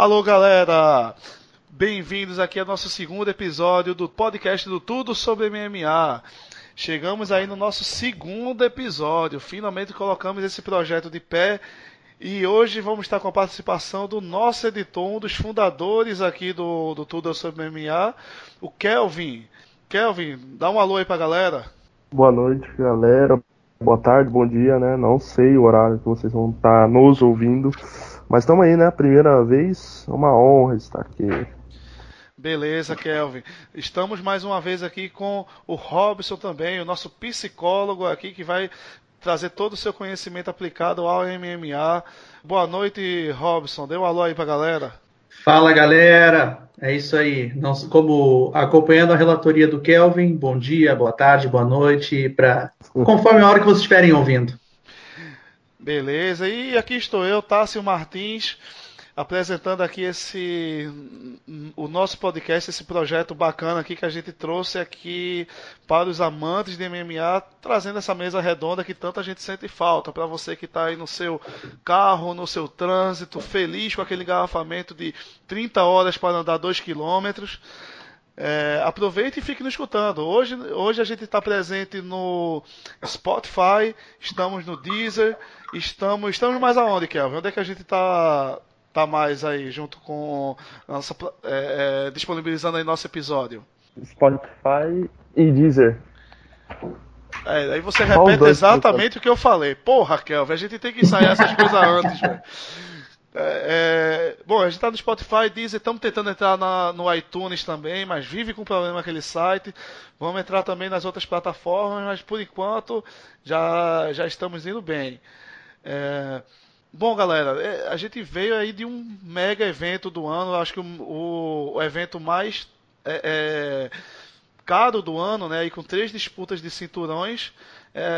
Falou, galera! Bem-vindos aqui ao nosso segundo episódio do podcast do Tudo sobre MMA. Chegamos aí no nosso segundo episódio. Finalmente colocamos esse projeto de pé e hoje vamos estar com a participação do nosso editor, um dos fundadores aqui do, do Tudo sobre MMA, o Kelvin. Kelvin, dá um alô aí pra galera. Boa noite, galera. Boa tarde, bom dia, né? Não sei o horário que vocês vão estar nos ouvindo. Mas estamos aí, né? Primeira vez, é uma honra estar aqui. Beleza, Kelvin. Estamos mais uma vez aqui com o Robson também, o nosso psicólogo aqui que vai trazer todo o seu conhecimento aplicado ao MMA. Boa noite, Robson. Dê um alô aí pra galera. Fala, galera. É isso aí. Nós, como acompanhando a relatoria do Kelvin, bom dia, boa tarde, boa noite, pra, conforme a hora que vocês estiverem ouvindo. Beleza, e aqui estou eu, Tássio Martins, apresentando aqui esse o nosso podcast, esse projeto bacana aqui que a gente trouxe aqui para os amantes de MMA, trazendo essa mesa redonda que tanta gente sente falta. Para você que está aí no seu carro, no seu trânsito, feliz com aquele engarrafamento de 30 horas para andar 2 quilômetros. É, aproveite e fique nos escutando. Hoje, hoje a gente está presente no Spotify, estamos no Deezer, estamos, estamos mais aonde, Kelvin? Onde é que a gente está tá mais aí, junto com nossa, é, é, disponibilizando aí nosso episódio? Spotify e Deezer. É, aí você repete exatamente o que eu falei. Porra, Kelvin, a gente tem que ensaiar essas coisas antes, velho. É, é, bom, a gente está no Spotify, Deezer, estamos tentando entrar na, no iTunes também, mas vive com problema aquele site. Vamos entrar também nas outras plataformas, mas por enquanto já, já estamos indo bem. É, bom, galera, é, a gente veio aí de um mega evento do ano, acho que o, o, evento mais é, caro do ano, né? E com três disputas de cinturões.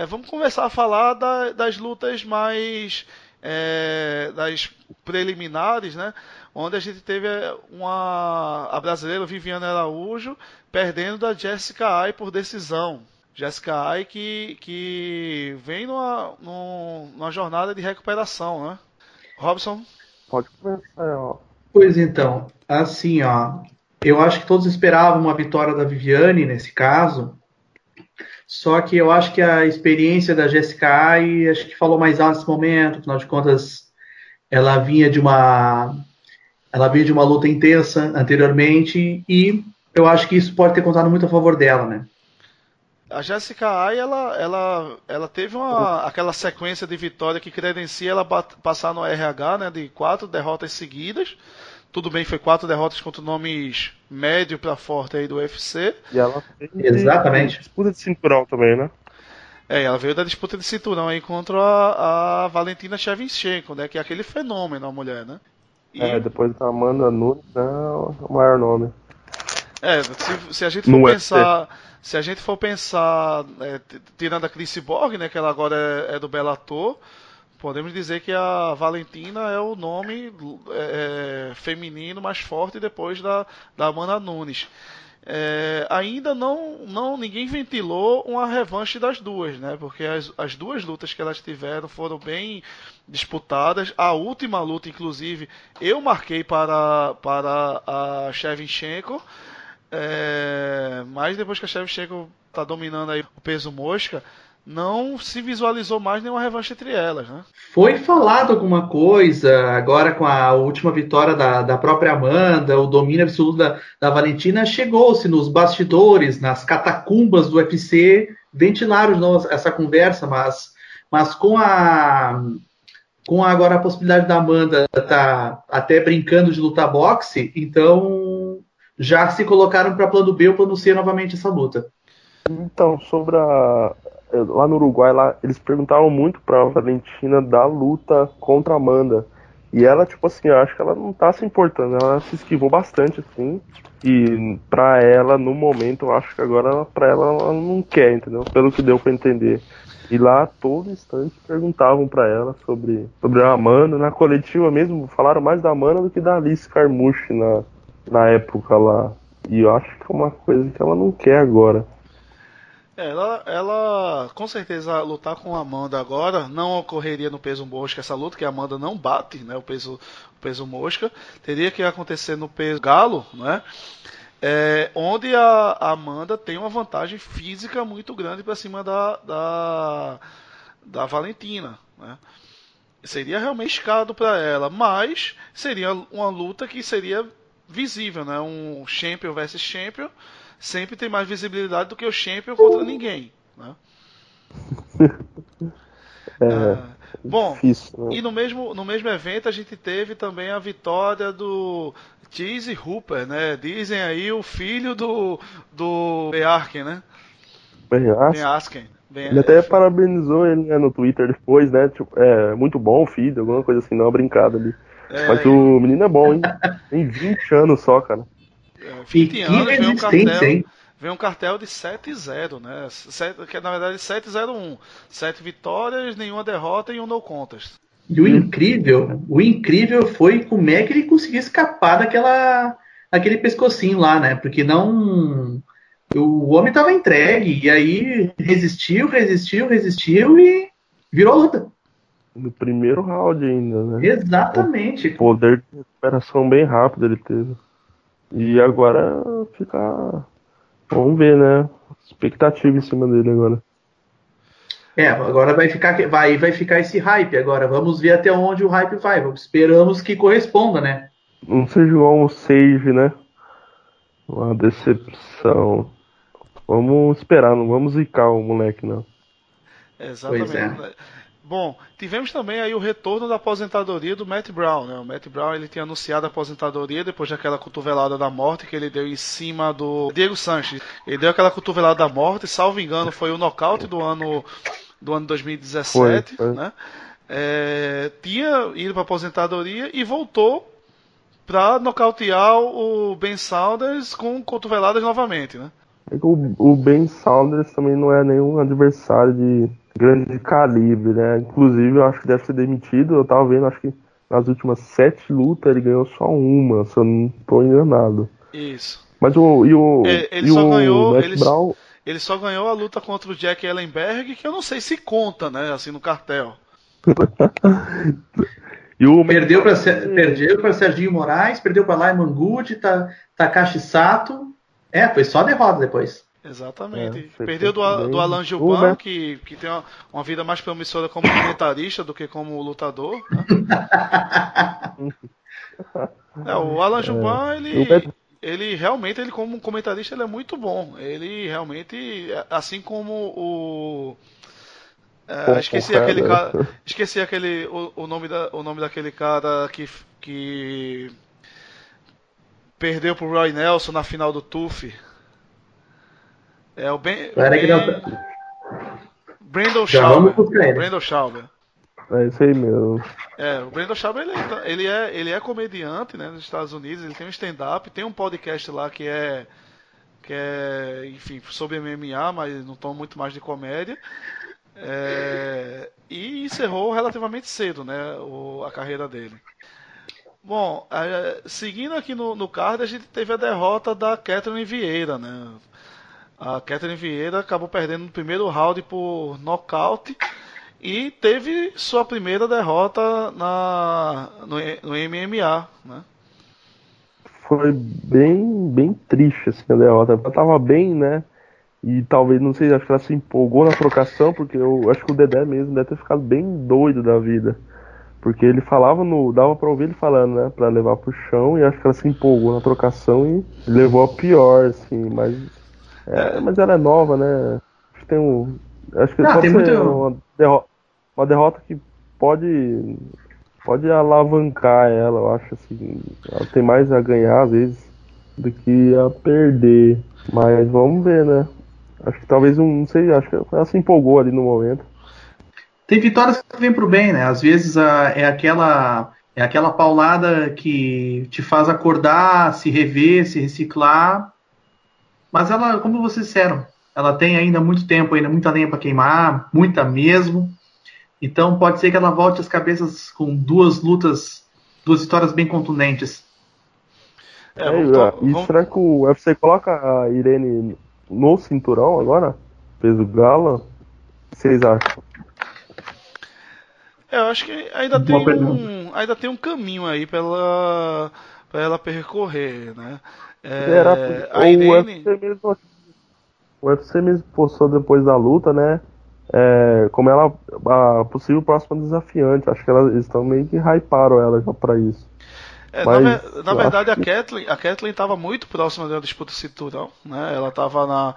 vamos começar a falar da, das lutas mais é, das preliminares, né? Onde a gente teve é, uma a brasileira Viviane Araújo perdendo da Jessica Ai por decisão. Jessica Ai que, que vem numa, numa jornada de recuperação, né? Robson? Pode começar, ó. Pois então, assim, ó, eu acho que todos esperavam uma vitória da Viviane nesse caso, só que eu acho que a experiência da Jessica Ai, acho que falou mais alto nesse momento, afinal de contas, ela vinha de uma ela vinha de uma luta intensa anteriormente e eu acho que isso pode ter contado muito a favor dela, né? A Jessica Ai, ela, ela, ela teve uma, aquela sequência de vitória que credencia ela passar no RH, né, de quatro derrotas seguidas. Tudo bem, foi quatro derrotas contra nomes médio para forte aí do UFC. E ela Exatamente. disputa de cinturão também, né? É, ela veio da disputa de cinturão aí contra a, a Valentina Shevchenko, né? Que é aquele fenômeno, a mulher, né? E... É, depois da Amanda Nunes, né, o maior nome. É, se, se a gente for no pensar... UFC. Se a gente for pensar, é, tirando a Chris Borg, né? Que ela agora é, é do Bellator podemos dizer que a Valentina é o nome é, é, feminino mais forte depois da, da Amanda Nunes. É, ainda não, não ninguém ventilou uma revanche das duas, né? Porque as, as duas lutas que elas tiveram foram bem disputadas. A última luta, inclusive, eu marquei para, para a Shevchenko. É, mas depois que a Shevchenko está dominando aí o peso mosca, não se visualizou mais nenhuma revanche entre elas, né? Foi falado alguma coisa, agora com a última vitória da, da própria Amanda, o domínio absoluto da, da Valentina, chegou-se nos bastidores, nas catacumbas do UFC, ventilaram de novo essa conversa, mas, mas com a com agora a possibilidade da Amanda estar tá até brincando de lutar boxe, então já se colocaram para plano B ou plano C novamente essa luta. Então, sobre a, lá no Uruguai, lá, eles perguntavam muito pra Valentina da luta contra a Amanda. E ela, tipo assim, eu acho que ela não tá se importando, ela se esquivou bastante, assim. E pra ela, no momento, eu acho que agora pra ela ela não quer, entendeu? Pelo que deu pra entender. E lá, todo instante, perguntavam para ela sobre, sobre a Amanda. Na coletiva mesmo, falaram mais da Amanda do que da Alice Carmouche na, na época lá. E eu acho que é uma coisa que ela não quer agora. Ela, ela, com certeza, lutar com a Amanda agora não ocorreria no peso mosca essa luta, que a Amanda não bate, né? O peso, o peso mosca. Teria que acontecer no peso galo, né? É, onde a, a Amanda tem uma vantagem física muito grande para cima da, da, da Valentina, né? Seria realmente escado para ela, mas seria uma luta que seria visível, né? Um champion versus champion sempre tem mais visibilidade do que o champion contra ninguém, né? É, ah, bom, difícil, né? e no mesmo, no mesmo evento a gente teve também a vitória do Cheese Hooper, né? Dizem aí o filho do do Bearken, né? Bearken. Ele até parabenizou ele né, no Twitter depois, né? Tipo, é muito bom o filho, alguma coisa assim, não uma brincada ali. É, Mas o menino é bom, hein? Tem 20 anos só, cara. 20 anos, vem um cartel, hein? vem um cartel de 7-0, né? 7, que é, na verdade 7-0-1. 7 vitórias, nenhuma derrota e um no contest. E o incrível, o incrível foi como é que ele conseguiu escapar daquela aquele pescocinho lá, né? Porque não o homem estava entregue e aí resistiu, resistiu, resistiu e virou luta. No primeiro round ainda, né? Exatamente. O poder de recuperação bem rápido ele teve. E agora fica. Vamos ver, né? Expectativa em cima dele agora. É, agora vai ficar, vai, vai ficar esse hype agora. Vamos ver até onde o hype vai. Esperamos que corresponda, né? Não seja igual um Sage, né? Uma decepção. Vamos esperar, não vamos zicar o moleque, não. Exatamente. É. Bom, tivemos também aí o retorno da aposentadoria do Matt Brown, né? O Matt Brown ele tinha anunciado a aposentadoria depois daquela cotovelada da morte que ele deu em cima do Diego Sanches. Ele deu aquela cotovelada da morte, salvo engano, foi o nocaute do ano do ano 2017, foi, foi. né? É, tinha ido para aposentadoria e voltou para nocautear o Ben Saunders com cotoveladas novamente, né? É o, o Ben Saunders também não é nenhum adversário de grande calibre, né? Inclusive, eu acho que deve ser demitido. Eu tava vendo, acho que nas últimas sete lutas ele ganhou só uma, se eu não tô enganado. Isso. Mas o. E o ele, ele e só o ganhou. Ele, Brown... ele só ganhou a luta contra o Jack Ellenberg, que eu não sei se conta, né? Assim, no cartel. e o perdeu para Serginho Moraes, perdeu para Lyman Good, ta, Takashi Sato. É, foi só derrota depois. Exatamente. É, Perdeu do, do Alan Gilban, que, que tem uma, uma, vida mais promissora como comentarista do que como lutador. Né? é, o Alan Gilban, é. ele, ele realmente, ele como comentarista, ele é muito bom. Ele realmente, assim como o. É, esqueci aquele cara. Esqueci aquele. O, o, nome da, o nome daquele cara que. que perdeu pro Roy Nelson na final do TUF. É o Ben. ben... Não... Brandon Schauber. Brandon Schauber. É isso aí mesmo. É, o Brandon Schauber ele, ele, é, ele é comediante, né, nos Estados Unidos, ele tem um stand-up, tem um podcast lá que é que é, enfim, sobre MMA, mas não tom muito mais de comédia. É, e encerrou relativamente cedo, né, o, a carreira dele. Bom, é, seguindo aqui no, no card, a gente teve a derrota da Catherine Vieira, né? A Catherine Vieira acabou perdendo no primeiro round por nocaute e teve sua primeira derrota na, no, no MMA, né? Foi bem, bem triste assim, a derrota. Ela tava bem, né? E talvez, não sei, acho que ela se empolgou na trocação, porque eu acho que o Dedé mesmo deve ter ficado bem doido da vida. Porque ele falava no. dava pra ouvir ele falando, né? Pra levar pro chão, e acho que ela se empolgou na trocação e levou a pior, assim, mas é, mas ela é nova, né? Acho que tem um. Acho que Não, pode ser muito... uma, derrota, uma derrota que pode. Pode alavancar ela, eu acho assim. Ela tem mais a ganhar, às vezes, do que a perder. Mas vamos ver, né? Acho que talvez um. Não sei, acho que ela se empolgou ali no momento. Tem vitórias que vêm pro bem, né? Às vezes a, é aquela. É aquela paulada que te faz acordar, se rever, se reciclar mas ela, como vocês disseram, ela tem ainda muito tempo, ainda muita lenha para queimar, muita mesmo. Então pode ser que ela volte as cabeças com duas lutas, duas vitórias bem contundentes. É, vamos, e vamos... será que o UFC coloca a Irene no cinturão agora? peso gala. O que vocês acham? É, eu acho que ainda tem, um, ainda tem um caminho aí pra ela, pra ela percorrer, né? É, Era, a Irene... o, UFC mesmo, postou depois da luta, né? É, como ela a possível próxima desafiante. Acho que ela, eles estão meio que hyparam ela já pra isso. É, Mas, na, na verdade, a Kathleen, a Kathleen estava muito próxima da disputa cinturão. Né? Ela estava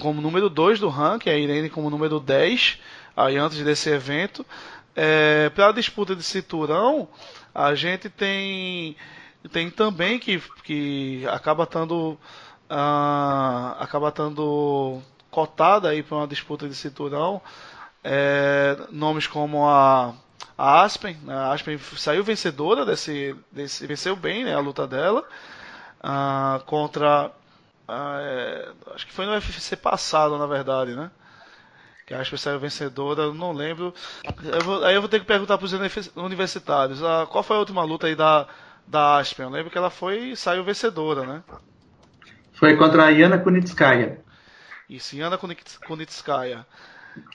como número 2 do ranking, a Irene como número 10, aí antes desse evento. É, Para a disputa de cinturão, a gente tem, tem também que, que acaba estando uh, acaba estando cotada aí para uma disputa de cinturão. É, nomes como a, a Aspen, né? a Aspen saiu vencedora desse, desse venceu bem né, a luta dela uh, contra uh, acho que foi no UFC passado na verdade, né? Que acho que saiu vencedora, eu não lembro. Eu vou, aí eu vou ter que perguntar para os universitários. Ah, qual foi a última luta aí da, da Aspen? Eu lembro que ela foi saiu vencedora, né? Foi contra a Yana Kunitskaya. Isso, Yana Kunitskaya.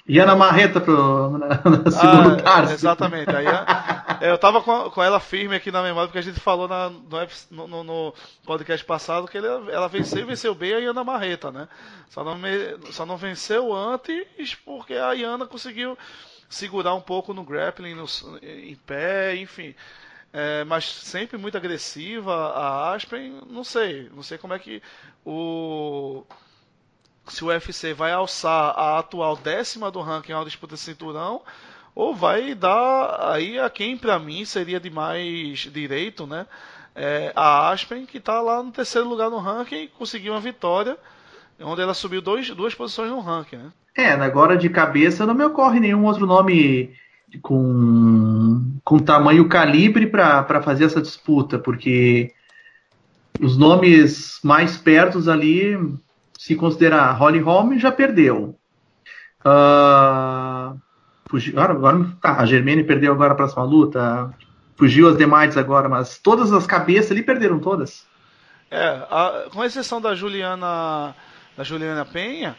Yana Marreta pro, na, na segundo ah, Exatamente. Aí, é, eu tava com, com, ela firme aqui na memória, porque a gente falou na, no, no, no, podcast passado que ele, ela venceu e venceu bem a Yana Marreta, né? Só não, só não venceu antes porque a Yana conseguiu segurar um pouco no grappling, no, em pé, enfim. É, mas sempre muito agressiva. A Aspen, não sei. Não sei como é que o se o UFC vai alçar a atual décima do ranking ao disputa de cinturão ou vai dar aí a quem para mim seria de mais direito, né? É, a Aspen que está lá no terceiro lugar no ranking conseguiu uma vitória onde ela subiu dois, duas posições no ranking, né? É, agora de cabeça não me ocorre nenhum outro nome com, com tamanho calibre para fazer essa disputa, porque os nomes mais pertos ali se considerar Holly Holm, já perdeu. Uh, fugiu, agora, agora tá, a Germaine perdeu agora a próxima luta. Fugiu as demais agora, mas todas as cabeças ali perderam todas. É, a, com exceção da Juliana, da Juliana Penha,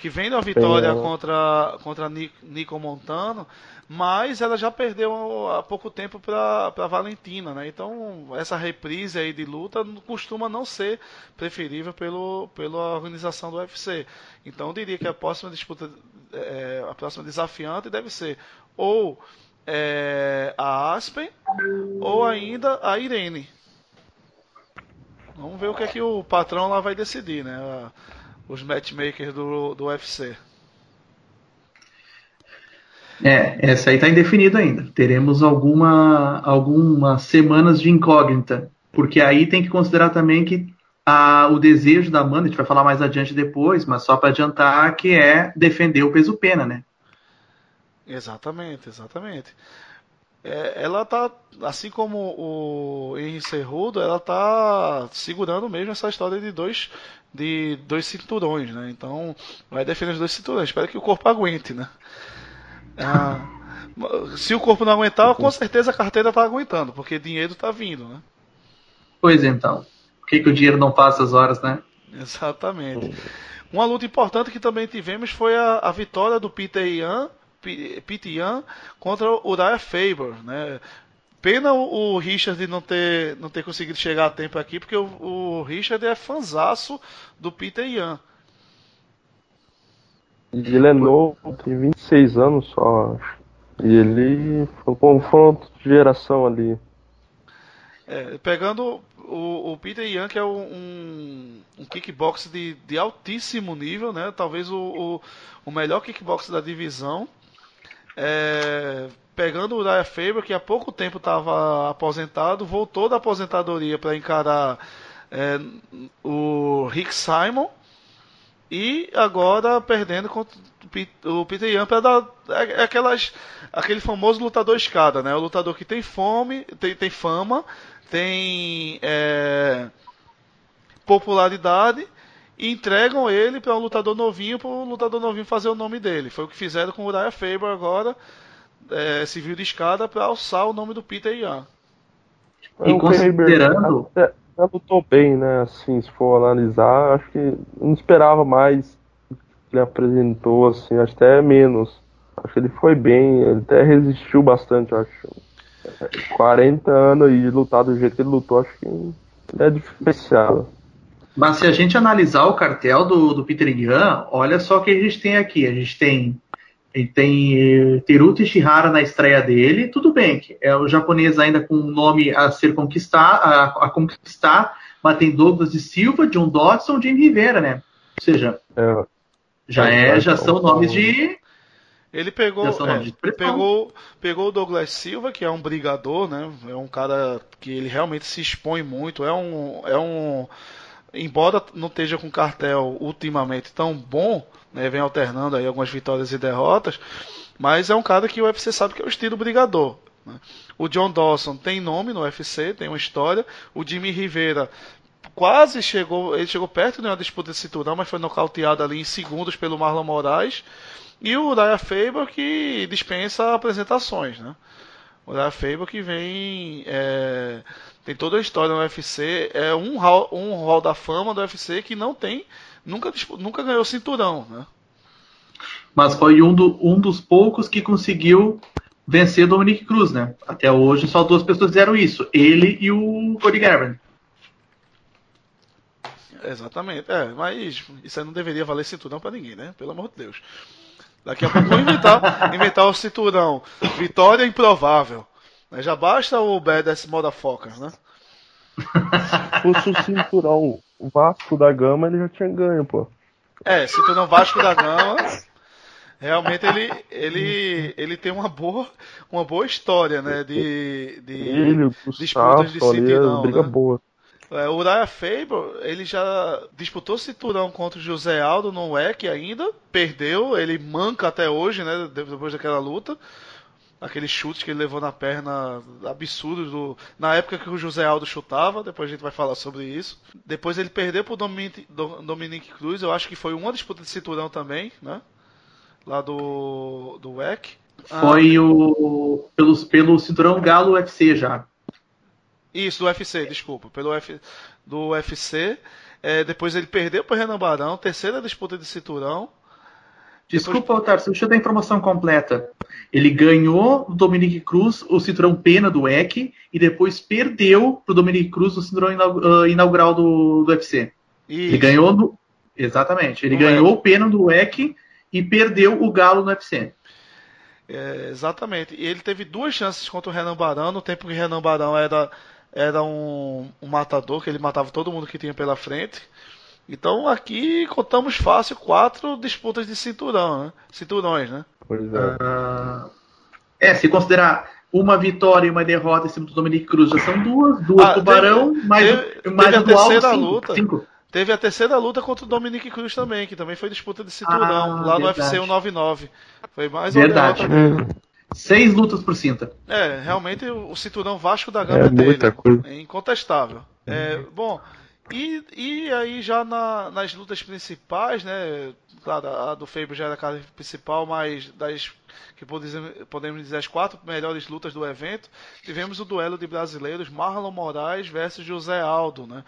que vem da vitória Penha. contra contra Nico Montano, mas ela já perdeu há pouco tempo para Valentina, né? Então essa reprise aí de luta costuma não ser preferível pelo, pela organização do UFC. Então eu diria que a próxima disputa, é, a próxima desafiante deve ser ou é, a Aspen ou ainda a Irene. Vamos ver o que é que o patrão lá vai decidir, né? Os matchmakers do, do UFC. É, essa aí está indefinido ainda. Teremos alguma, algumas semanas de incógnita, porque aí tem que considerar também que a, o desejo da Amanda, a gente vai falar mais adiante depois, mas só para adiantar que é defender o peso pena, né? Exatamente, exatamente. É, ela tá, assim como o Henry Cerrudo, ela tá segurando mesmo essa história de dois, de dois cinturões, né? Então, vai defender os dois cinturões. Espero que o corpo aguente, né? Ah, se o corpo não aguentar, com certeza a carteira está aguentando, porque dinheiro está vindo, né? Pois então. Por que, que o dinheiro não passa as horas, né? Exatamente. Uma luta importante que também tivemos foi a, a vitória do Peter Yan, Peter Yan contra o Uriah Faber, né? Pena o, o, Richard não ter, não ter conseguido chegar a tempo aqui, porque o, o Richard é fanzaço do Peter Yan. Ele é novo, tem 26 anos só, acho. E ele foi um confronto de geração ali. É, pegando o, o, Peter Young, que é um, um kickbox de, de altíssimo nível, né? Talvez o, o, o melhor kickbox da divisão. É, pegando o Uriah Faber, que há pouco tempo estava aposentado, voltou da aposentadoria para encarar é, o Rick Simon e agora perdendo contra o Peter Yan para dar é, é aquelas, aquele famoso lutador escada, né? O lutador que tem fome, tem, tem fama, tem é, popularidade e entregam ele para um lutador novinho para o lutador novinho fazer o nome dele. Foi o que fizeram com o Uriah Faber agora, é, civil de escada, para alçar o nome do Peter Yan. E considerando ela lutou bem, né? Assim, se for analisar, acho que não esperava mais ele apresentou, assim, acho até menos. Acho que ele foi bem, ele até resistiu bastante, acho. 40 anos e lutar do jeito que ele lutou, acho que é diferenciado. Mas se a gente analisar o cartel do, do Peter Gunn, olha só o que a gente tem aqui. A gente tem ele tem Teruto Ishihara na estreia dele, tudo bem, é o japonês ainda com um nome a ser conquistar, a, a conquistar, mas tem Douglas de Silva, John Dodson, Jim Rivera, né? Ou seja, é, já é, já são nomes de ele pegou, é, pegou, pegou o Douglas Silva, que é um brigador, né? É um cara que ele realmente se expõe muito. É um, é um, embora não esteja com cartel ultimamente tão bom, né? Vem alternando aí algumas vitórias e derrotas, mas é um cara que o UFC sabe que é o estilo brigador. Né? O John Dawson tem nome no UFC, tem uma história. O Jimmy Rivera quase chegou, ele chegou perto de uma disputa de cinturão, mas foi nocauteado ali em segundos pelo Marlon Moraes. E o Raya Faber que dispensa apresentações, né? O Raya Faber que vem. É, tem toda a história no UFC. É um hall, um hall da fama do UFC que não tem. Nunca, nunca ganhou cinturão, né? Mas foi um, do, um dos poucos que conseguiu vencer Dominic Cruz, né? Até hoje só duas pessoas fizeram isso. Ele e o Cody Garbrandt. Exatamente. É, mas isso aí não deveria valer cinturão para ninguém, né? Pelo amor de Deus. Daqui a pouco vou inventar, inventar o cinturão. Vitória improvável. Já basta o Badass Motherfucker, né? Se fosse o cinturão Vasco da Gama, ele já tinha ganho, pô. É, cinturão Vasco da Gama. Realmente ele, ele, ele tem uma boa, uma boa história, né? De, de ele, disputas de cinturão. Briga né? boa. É, o Uriah Faber, ele já disputou cinturão contra o José Aldo no WEC ainda, perdeu, ele manca até hoje, né, depois daquela luta. Aquele chute que ele levou na perna absurdo do, na época que o José Aldo chutava, depois a gente vai falar sobre isso. Depois ele perdeu pro Dominic, Dominic Cruz, eu acho que foi uma disputa de cinturão também, né? Lá do, do WEC. Foi ah, o pelo, pelo cinturão Galo UFC já. Isso, do UFC, desculpa. Pelo F, do UFC. É, depois ele perdeu para Renan Barão, terceira disputa de cinturão. Desculpa, depois... Otário, deixa eu dar a informação completa. Ele ganhou do Dominique Cruz o cinturão pena do EC e depois perdeu para o Dominique Cruz o cinturão ah, inaugural do, do UFC. Isso. Ele ganhou. Exatamente. Ele ganhou o pena do EC e perdeu o Galo no UFC. É, exatamente. E ele teve duas chances contra o Renan Barão, no tempo que o Renan Barão era era um, um matador, que ele matava todo mundo que tinha pela frente. Então aqui contamos fácil quatro disputas de cinturão, né? Cinturões, né? Pois é. Uh, é, se considerar uma vitória e uma derrota em cima do Dominique Cruz, já são duas, duas ah, Tubarão, teve, mais, teve, mais teve a terceira cinco, luta. Cinco. Teve a terceira luta contra o Dominique Cruz também, que também foi disputa de cinturão, ah, lá verdade. no UFC 199. Foi mais verdade. uma derrota. Seis lutas por cinta. É, realmente o cinturão Vasco da Gama é dele. Coisa. É incontestável. É, bom, e, e aí já na, nas lutas principais, né? Claro, a do Faber já era a cara principal, mas das que podemos dizer as quatro melhores lutas do evento, tivemos o duelo de brasileiros Marlon Moraes versus José Aldo, né?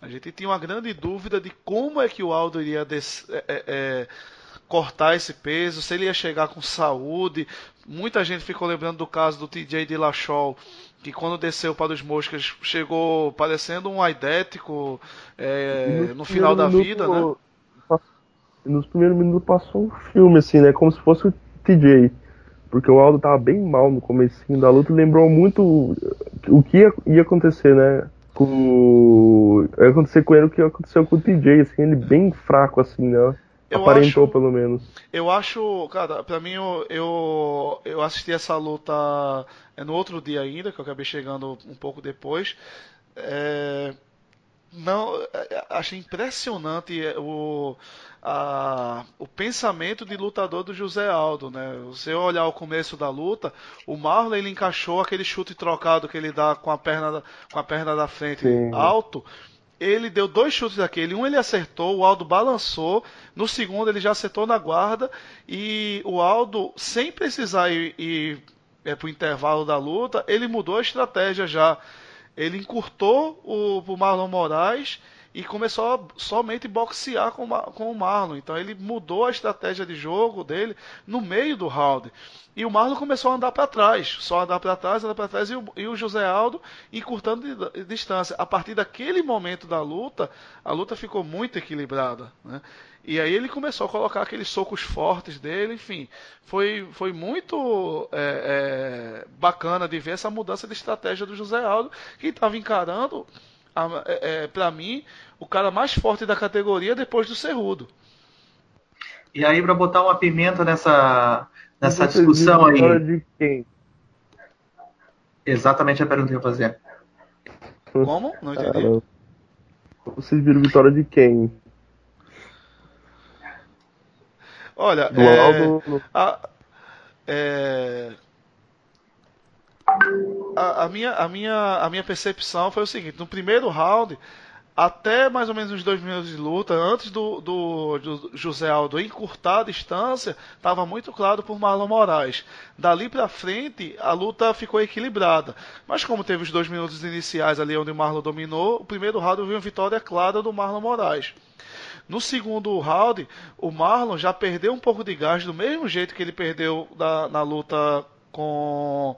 A gente tinha uma grande dúvida de como é que o Aldo iria des, é, é, é cortar esse peso, se ele ia chegar com saúde. Muita gente ficou lembrando do caso do TJ Lachol, que quando desceu para os moscas chegou parecendo um aidético é, no, no final da vida, né? Nos primeiros minutos passou um filme, assim, né? Como se fosse o TJ. Porque o Aldo tava bem mal no comecinho da luta, lembrou muito o que ia, ia acontecer, né? Com... Ia acontecer com ele o que aconteceu com o TJ, assim, ele bem fraco, assim, né? Eu Aparentou, acho, pelo menos. Eu acho, cara, pra mim, eu, eu, eu assisti essa luta é, no outro dia ainda, que eu acabei chegando um pouco depois. É, não, é, achei impressionante o, a, o pensamento de lutador do José Aldo, né? Você olhar o começo da luta, o Marlon ele encaixou aquele chute trocado que ele dá com a perna, com a perna da frente Sim. alto ele deu dois chutes daquele. Um ele acertou, o Aldo balançou. No segundo ele já acertou na guarda. E o Aldo, sem precisar ir, ir é, para o intervalo da luta, ele mudou a estratégia já. Ele encurtou o, o Marlon Moraes e começou a somente boxear com, com o Marlon. Então ele mudou a estratégia de jogo dele no meio do round. E o Marlon começou a andar para trás, só andar para trás, andar para trás, e o, e o, José Aldo encurtando de, de distância. A partir daquele momento da luta, a luta ficou muito equilibrada. Né? E aí ele começou a colocar aqueles socos fortes dele, enfim. Foi, foi muito é, é, bacana de ver essa mudança de estratégia do José Aldo, que estava encarando, é, é para mim, o cara mais forte da categoria depois do Cerrudo. E aí, para botar uma pimenta nessa, nessa discussão aí. De quem? Exatamente a pergunta que eu ia fazer. Como? Não entendi. Vocês viram vitória de quem? Olha, é, a, é, a, a, minha, a, minha, a minha percepção foi o seguinte: no primeiro round, até mais ou menos uns dois minutos de luta, antes do, do, do José Aldo encurtar a distância, estava muito claro por Marlon Moraes. Dali para frente, a luta ficou equilibrada. Mas como teve os dois minutos iniciais ali onde o Marlon dominou, o primeiro round eu vi uma vitória clara do Marlon Moraes. No segundo round, o Marlon já perdeu um pouco de gás, do mesmo jeito que ele perdeu na, na luta com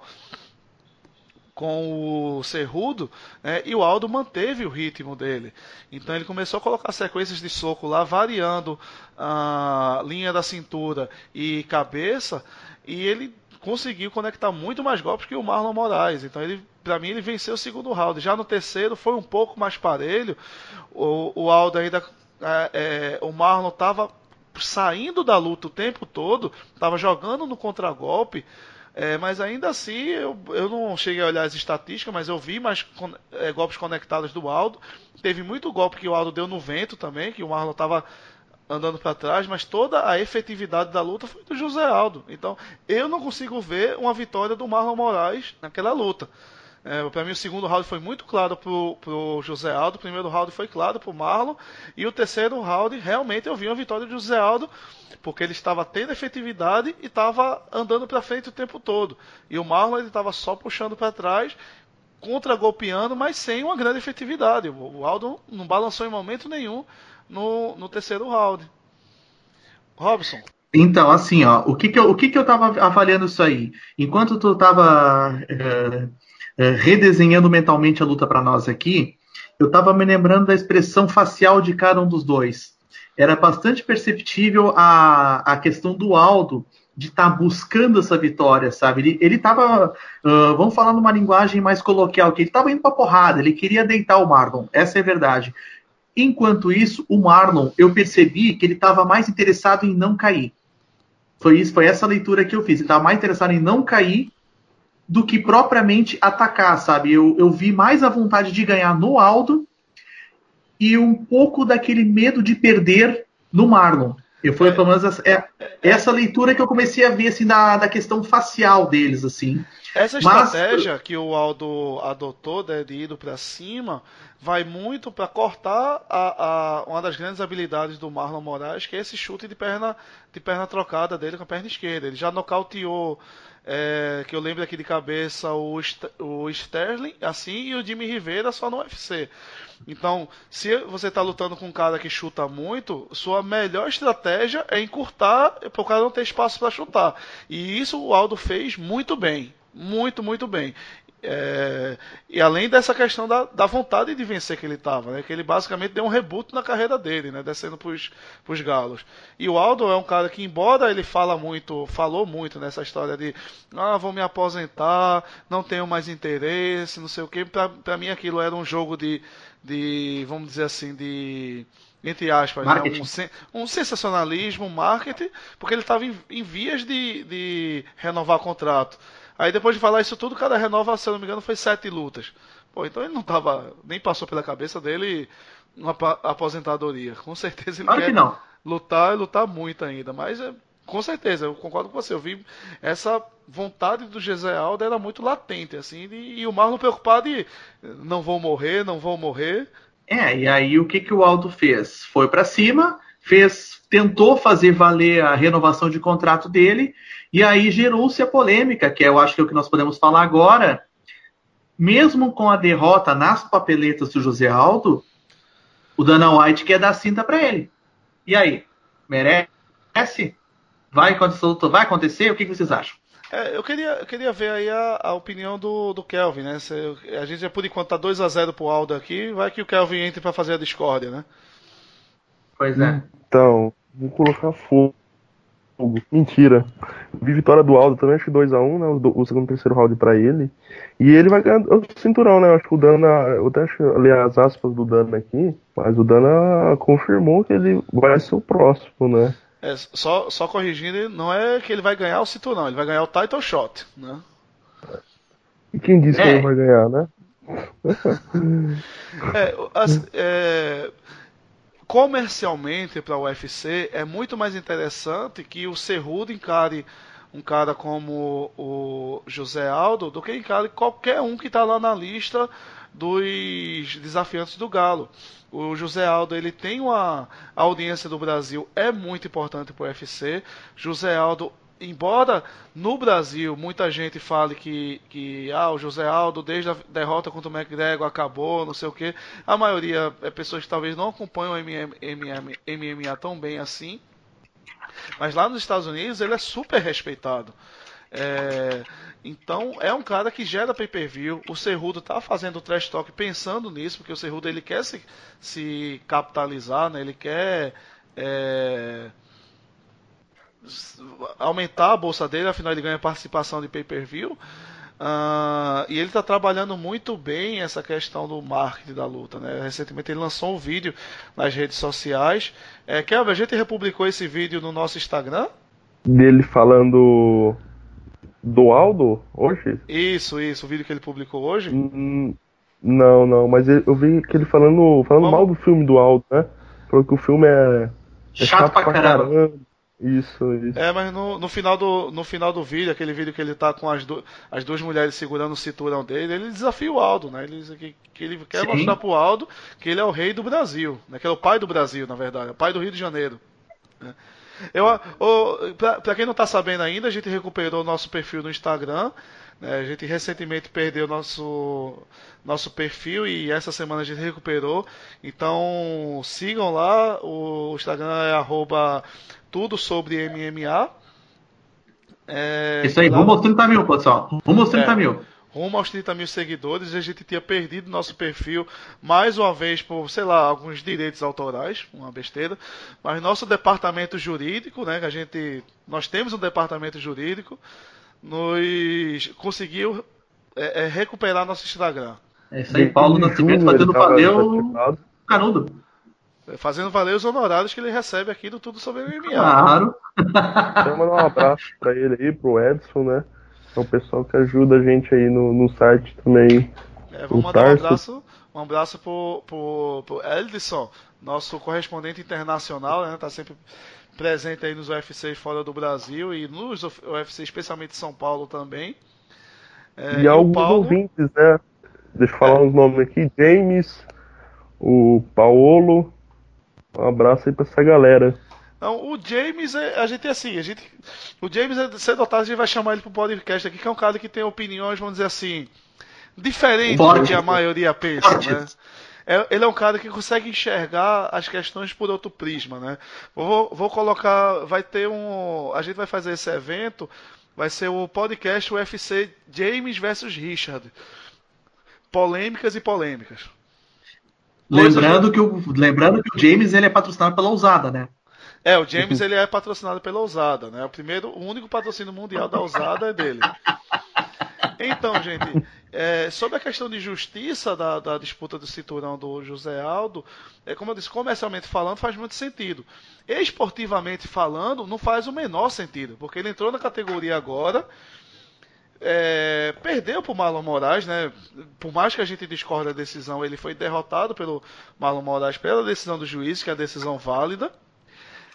com o Cerrudo, né, e o Aldo manteve o ritmo dele. Então ele começou a colocar sequências de soco lá, variando a linha da cintura e cabeça, e ele conseguiu conectar muito mais golpes que o Marlon Moraes. Então ele, para mim, ele venceu o segundo round. Já no terceiro foi um pouco mais parelho. O, o Aldo ainda é, é, o Marlon estava saindo da luta o tempo todo, estava jogando no contragolpe, é, mas ainda assim eu, eu não cheguei a olhar as estatísticas, mas eu vi mais con é, golpes conectados do Aldo. Teve muito golpe que o Aldo deu no vento também, que o Marlon estava andando para trás, mas toda a efetividade da luta foi do José Aldo. Então eu não consigo ver uma vitória do Marlon Moraes naquela luta. É, para mim, o segundo round foi muito claro pro, pro José Aldo, o primeiro round foi claro pro Marlon, e o terceiro round, realmente, eu vi uma vitória do José Aldo, porque ele estava tendo efetividade e estava andando para frente o tempo todo. E o Marlon, ele estava só puxando para trás, contra-golpeando, mas sem uma grande efetividade. O Aldo não balançou em momento nenhum no, no terceiro round. Robson. Então, assim, ó, o que que eu, o que que eu tava avaliando isso aí? Enquanto tu tava é, é, redesenhando mentalmente a luta para nós aqui, eu estava me lembrando da expressão facial de cada um dos dois. Era bastante perceptível a, a questão do Aldo de estar tá buscando essa vitória, sabe? Ele estava, uh, vamos falar numa linguagem mais coloquial, que ele estava indo para porrada, ele queria deitar o Marlon, essa é a verdade. Enquanto isso, o Marlon, eu percebi que ele estava mais interessado em não cair. Foi isso, foi essa leitura que eu fiz. Ele estava mais interessado em não cair do que propriamente atacar, sabe? Eu, eu vi mais a vontade de ganhar no Aldo e um pouco daquele medo de perder no Marlon. Eu foi pelo menos essa, é, essa leitura que eu comecei a ver assim da, da questão facial deles assim. Essa estratégia Mas, que o Aldo adotou né, de ir para cima vai muito para cortar a, a, uma das grandes habilidades do Marlon Moraes, que é esse chute de perna de perna trocada dele com a perna esquerda. Ele já nocauteou é, que eu lembro aqui de cabeça o, o Sterling, assim, e o Jimmy Rivera só no UFC. Então, se você está lutando com um cara que chuta muito, sua melhor estratégia é encurtar para o cara não ter espaço para chutar. E isso o Aldo fez muito bem. Muito, muito bem. É, e além dessa questão da, da, vontade de vencer que ele estava, né? Que ele basicamente deu um reboot na carreira dele, né? Descendo para os galos. E o Aldo é um cara que, embora ele fala muito, falou muito nessa história de ah, vou me aposentar, não tenho mais interesse, não sei o que. Para mim aquilo era um jogo de, de, vamos dizer assim, de entre aspas, né? um, um, sensacionalismo, um marketing, porque ele estava em, em, vias de, de renovar contrato. Aí depois de falar isso tudo, cada renova, se não me engano, foi sete lutas. Pô, então ele não tava. Nem passou pela cabeça dele uma aposentadoria. Com certeza ele claro quer que não. lutar e lutar muito ainda. Mas é, com certeza, eu concordo com você. Eu vi essa vontade do Gesealdo era muito latente, assim, e, e o Marlon preocupado de não vou morrer, não vou morrer. É, e aí o que, que o Aldo fez? Foi para cima, fez, tentou fazer valer a renovação de contrato dele e aí gerou-se a polêmica, que eu acho que é o que nós podemos falar agora. Mesmo com a derrota nas papeletas do José Aldo, o Dana White quer dar cinta para ele. E aí? Merece? Vai acontecer? Vai acontecer? O que, vocês acham? É, eu, queria, eu queria ver aí a, a opinião do, do Kelvin, né? Se, a gente já por enquanto tá 2x0 pro Aldo aqui, vai que o Kelvin entre para fazer a discórdia, né? Pois é. Então, vou colocar fogo. Mentira. Vi vitória do Aldo também, acho que 2x1, né? O, o segundo e terceiro round pra ele. E ele vai ganhar o cinturão, né? Eu acho que o Dana. Eu até acho ali as aspas do Dana aqui, mas o Dana confirmou que ele vai ser o próximo, né? É, só, só corrigindo, não é que ele vai ganhar o cinturão, ele vai ganhar o title shot, né? E quem disse é. que ele vai ganhar, né? é, as, é, comercialmente para o UFC é muito mais interessante que o Cerrudo encare um cara como o José Aldo do que encare qualquer um que está lá na lista dos desafiantes do Galo. O José Aldo ele tem uma a audiência do Brasil é muito importante para o UFC. José Aldo embora no Brasil muita gente fale que, que ah, o José Aldo, desde a derrota contra o McGregor, acabou, não sei o que, a maioria é pessoas que talvez não acompanham o MMA, tão bem assim. Mas lá nos Estados Unidos ele é super respeitado. É, então é um cara que gera pay-per-view. O Cerrudo está fazendo o trash talk pensando nisso, porque o Cerrudo ele quer se, se capitalizar, né? ele quer é, aumentar a bolsa dele, afinal ele ganha participação de pay-per-view. Uh, e ele está trabalhando muito bem essa questão do marketing da luta. Né? Recentemente ele lançou um vídeo nas redes sociais. É, Kelvin, a gente republicou esse vídeo no nosso Instagram? Dele falando do Aldo hoje? Isso, isso, o vídeo que ele publicou hoje? Não, não, mas eu vi que ele falando, falando mal do filme do Aldo, né? Falou que o filme é, é chato, chato pra, pra caramba. caramba. Isso, isso. É, mas no, no, final do, no final do vídeo, aquele vídeo que ele tá com as, do, as duas mulheres segurando o cinturão dele, ele desafia o Aldo, né? Ele, que, que ele quer Sim. mostrar pro Aldo que ele é o rei do Brasil, né? Que ele é o pai do Brasil, na verdade, é o pai do Rio de Janeiro. Né? Eu, oh, pra, pra, quem não tá sabendo ainda, a gente recuperou o nosso perfil no Instagram. Né? A gente recentemente perdeu nosso nosso perfil e essa semana a gente recuperou. Então sigam lá, o Instagram é arroba tudo sobre MMA. É, Isso aí, rumo aos 30 mil, pessoal. Rumo aos 30 é, mil. Rumo aos 30 mil seguidores. A gente tinha perdido nosso perfil mais uma vez por, sei lá, alguns direitos autorais, uma besteira. Mas nosso departamento jurídico, né, que a gente. Nós temos um departamento jurídico, nos conseguiu é, é, recuperar nosso Instagram. É isso aí, Paulo Nascimento fazendo valer canudo. Fazendo valer os honorários que ele recebe aqui do Tudo Sobre MMA. Claro. Quero mandar um abraço pra ele aí, pro Edson, né? É o pessoal que ajuda a gente aí no, no site também. É, vou mandar um abraço, um abraço pro, pro, pro Edson, nosso correspondente internacional, né? Tá sempre presente aí nos UFC fora do Brasil e nos UFC, especialmente São Paulo também. É, e, e alguns Paulo... ouvintes, né? Deixa eu falar é. uns nomes aqui. James, o Paolo, um abraço aí pra essa galera. Não, o James, é, a gente é assim, a gente, o James, é, cedo ou tarde, a gente vai chamar ele pro podcast aqui, que é um cara que tem opiniões, vamos dizer assim, diferentes do que a maioria pensa, né? É, ele é um cara que consegue enxergar as questões por outro prisma, né? Vou, vou colocar, vai ter um, a gente vai fazer esse evento, vai ser o podcast UFC James versus Richard, polêmicas e polêmicas. Lembrando que, o, lembrando que o James ele é patrocinado pela Usada, né? É, o James ele é patrocinado pela Usada, né? O primeiro, o único patrocínio mundial da Usada é dele. Então, gente, é, sobre a questão de justiça da, da, disputa do cinturão do José Aldo, é, como eu disse, comercialmente falando, faz muito sentido. Esportivamente falando, não faz o menor sentido, porque ele entrou na categoria agora, é, perdeu para o Marlon Moraes, né? Por mais que a gente discorde da decisão, ele foi derrotado pelo Marlon Moraes pela decisão do juiz, que é a decisão válida.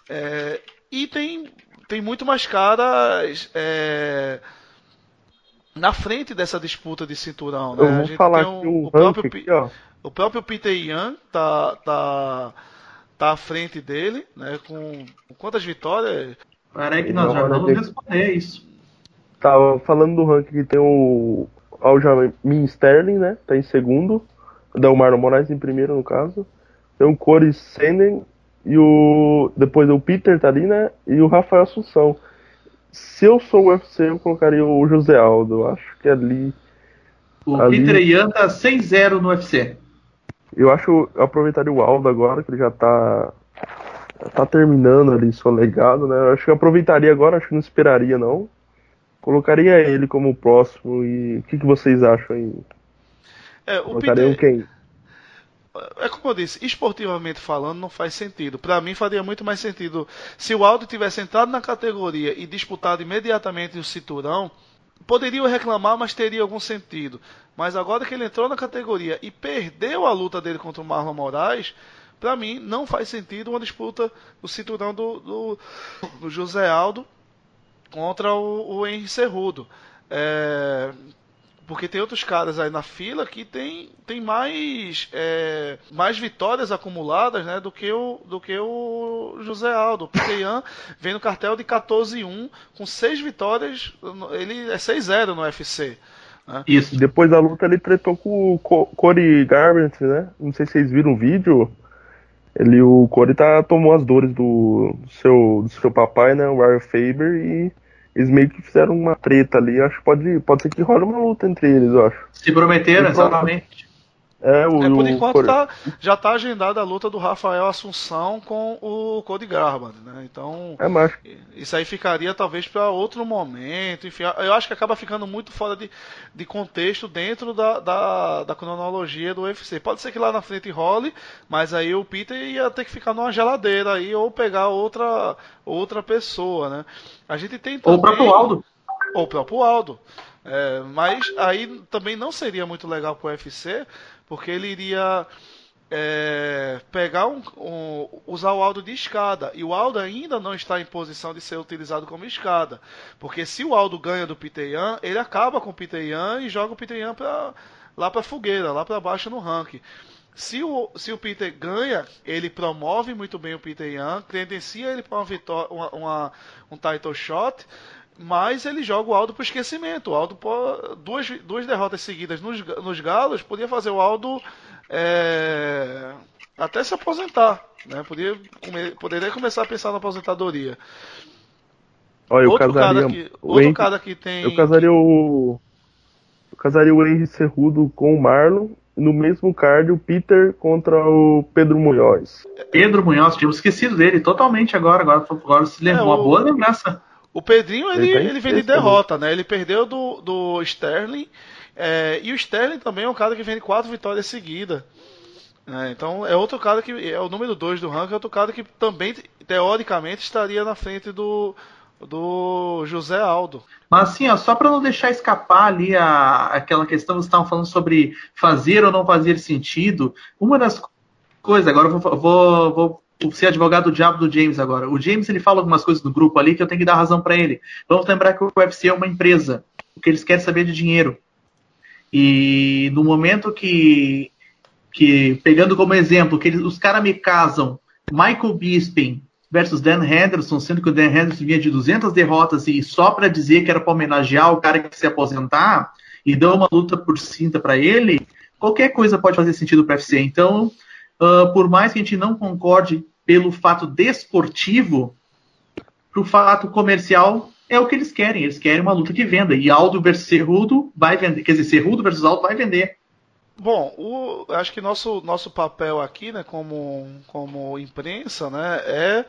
É, e tem, tem muito mais caras é, na frente dessa disputa de cinturão. Né? Eu vou falar um, que o, o próprio, aqui, o próprio Peter Yan tá, tá, tá à frente dele, né? Com, com quantas vitórias? Peraí que nós já vamos responder isso. Tava falando do ranking que tem o Aljamain Sterling, né? Tá em segundo. Delmar Moraes em primeiro, no caso. tem o Corey Senden e o. Depois o Peter tá ali, né? E o Rafael Assunção. Se eu sou o UFC, eu colocaria o José Aldo. Eu acho que ali. O ali, Peter Ian tá 6-0 no UFC. Eu acho eu aproveitaria o Aldo agora, que ele já tá. tá terminando ali seu legado, né? Eu acho que eu aproveitaria agora, acho que não esperaria não. Colocaria ele como próximo e o que, que vocês acham aí? É, o Colocariam Peter... quem? é como eu disse, esportivamente falando, não faz sentido. Para mim, faria muito mais sentido se o Aldo tivesse entrado na categoria e disputado imediatamente o cinturão. Poderia reclamar, mas teria algum sentido. Mas agora que ele entrou na categoria e perdeu a luta dele contra o Marlon Moraes, para mim não faz sentido uma disputa do cinturão do, do, do José Aldo contra o, o Henry Cerrudo. É, porque tem outros caras aí na fila que tem, tem mais, é, mais vitórias acumuladas né, do, que o, do que o José Aldo. O Peteyan vem no cartel de 14-1 com 6 vitórias. Ele é 6-0 no UFC. Né? Isso. Depois da luta ele tretou com o Corey Garbrandt, né? Não sei se vocês viram o vídeo. Ele, o Corey tá, tomou as dores do, do seu, do seu papai, né? O Ryan Faber, e eles meio que fizeram uma treta ali. Acho que pode, pode ser que role uma luta entre eles, eu acho. Se prometeram, exatamente. É, o, é, por enquanto o... tá, já está agendada a luta do Rafael Assunção com o Cody Garbrandt, né? Então, é, mas... isso aí ficaria talvez para outro momento. Enfim, eu acho que acaba ficando muito fora de, de contexto dentro da, da, da, cronologia do UFC. Pode ser que lá na frente role, mas aí o Peter ia ter que ficar numa geladeira aí ou pegar outra outra pessoa, né? A gente tem também... Ou o próprio Aldo. Ou o próprio Aldo. É, mas aí também não seria muito legal para o UFC, porque ele iria é, pegar um, um, usar o Aldo de escada. E o Aldo ainda não está em posição de ser utilizado como escada. Porque se o Aldo ganha do Peter ele acaba com o Peter e joga o Peter lá para fogueira, lá para baixo no ranking. Se o, se o Peter ganha, ele promove muito bem o Peter Yan, credencia ele para uma vitória, uma, uma, um title shot, mas ele joga o Aldo para esquecimento. O Aldo, duas, duas derrotas seguidas nos, nos Galos, podia fazer o Aldo é, até se aposentar. Né? Podia, come, poderia começar a pensar na aposentadoria. Olha, outro eu casaria, cara que, outro cara que tem. Eu casaria o. Eu casaria o Henry Cerrudo com o Marlon. No mesmo card, o Peter contra o Pedro Munhoz. Pedro Munhoz, tínhamos esquecido dele totalmente agora. Agora, agora se lembrou. É, uma boa lembrança. O Pedrinho, ele, ele, ele vem de derrota, né? Ele perdeu do, do Sterling. É, e o Sterling também é um cara que vem de quatro vitórias seguidas. É, então é outro cara que é o número 2 do ranking, é outro cara que também, teoricamente, estaria na frente do, do José Aldo. Mas assim, ó, só para não deixar escapar ali a, aquela questão que vocês estavam falando sobre fazer ou não fazer sentido, uma das coisas, agora eu vou, vou, vou ser advogado do diabo do James agora. O James ele fala algumas coisas no grupo ali que eu tenho que dar razão para ele. Vamos lembrar que o UFC é uma empresa, o que eles querem saber de dinheiro. E no momento que, que pegando como exemplo, que eles, os caras me casam Michael Bisping versus Dan Henderson, sendo que o Dan Henderson vinha de 200 derrotas e só para dizer que era para homenagear o cara que se aposentar e dão uma luta por cinta para ele, qualquer coisa pode fazer sentido para o UFC. Então, uh, por mais que a gente não concorde pelo fato desportivo, para o fato comercial é o que eles querem. Eles querem uma luta que venda. E Aldo versus Cerrudo vai vender. Quer dizer, Cerrudo versus Aldo vai vender. Bom, o, acho que nosso, nosso papel aqui, né, como, como imprensa, né, é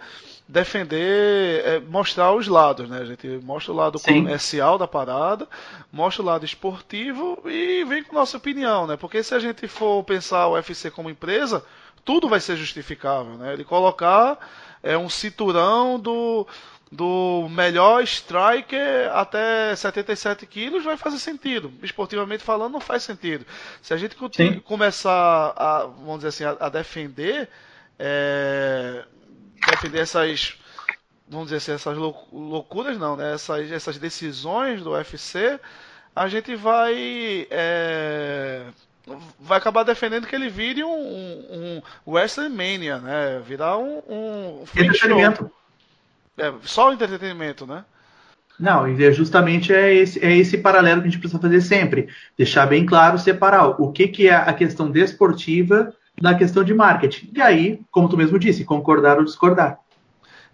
defender, é mostrar os lados, né? A gente mostra o lado Sim. comercial da parada, mostra o lado esportivo e vem com nossa opinião, né? Porque se a gente for pensar o UFC como empresa, tudo vai ser justificável, né? Ele colocar é, um cinturão do, do melhor striker até 77 quilos vai fazer sentido. Esportivamente falando, não faz sentido. Se a gente começar a, vamos dizer assim, a, a defender, é, defender essas, vamos dizer assim, essas loucuras, não, né? Essas, essas decisões do UFC, a gente vai é, vai acabar defendendo que ele vire um, um, um WrestleMania, né? Virar um, um entretenimento. É, só o entretenimento, né? Não, e é justamente é esse, é esse paralelo que a gente precisa fazer sempre. Deixar bem claro, separar o que, que é a questão desportiva na questão de marketing. E aí, como tu mesmo disse, concordar ou discordar.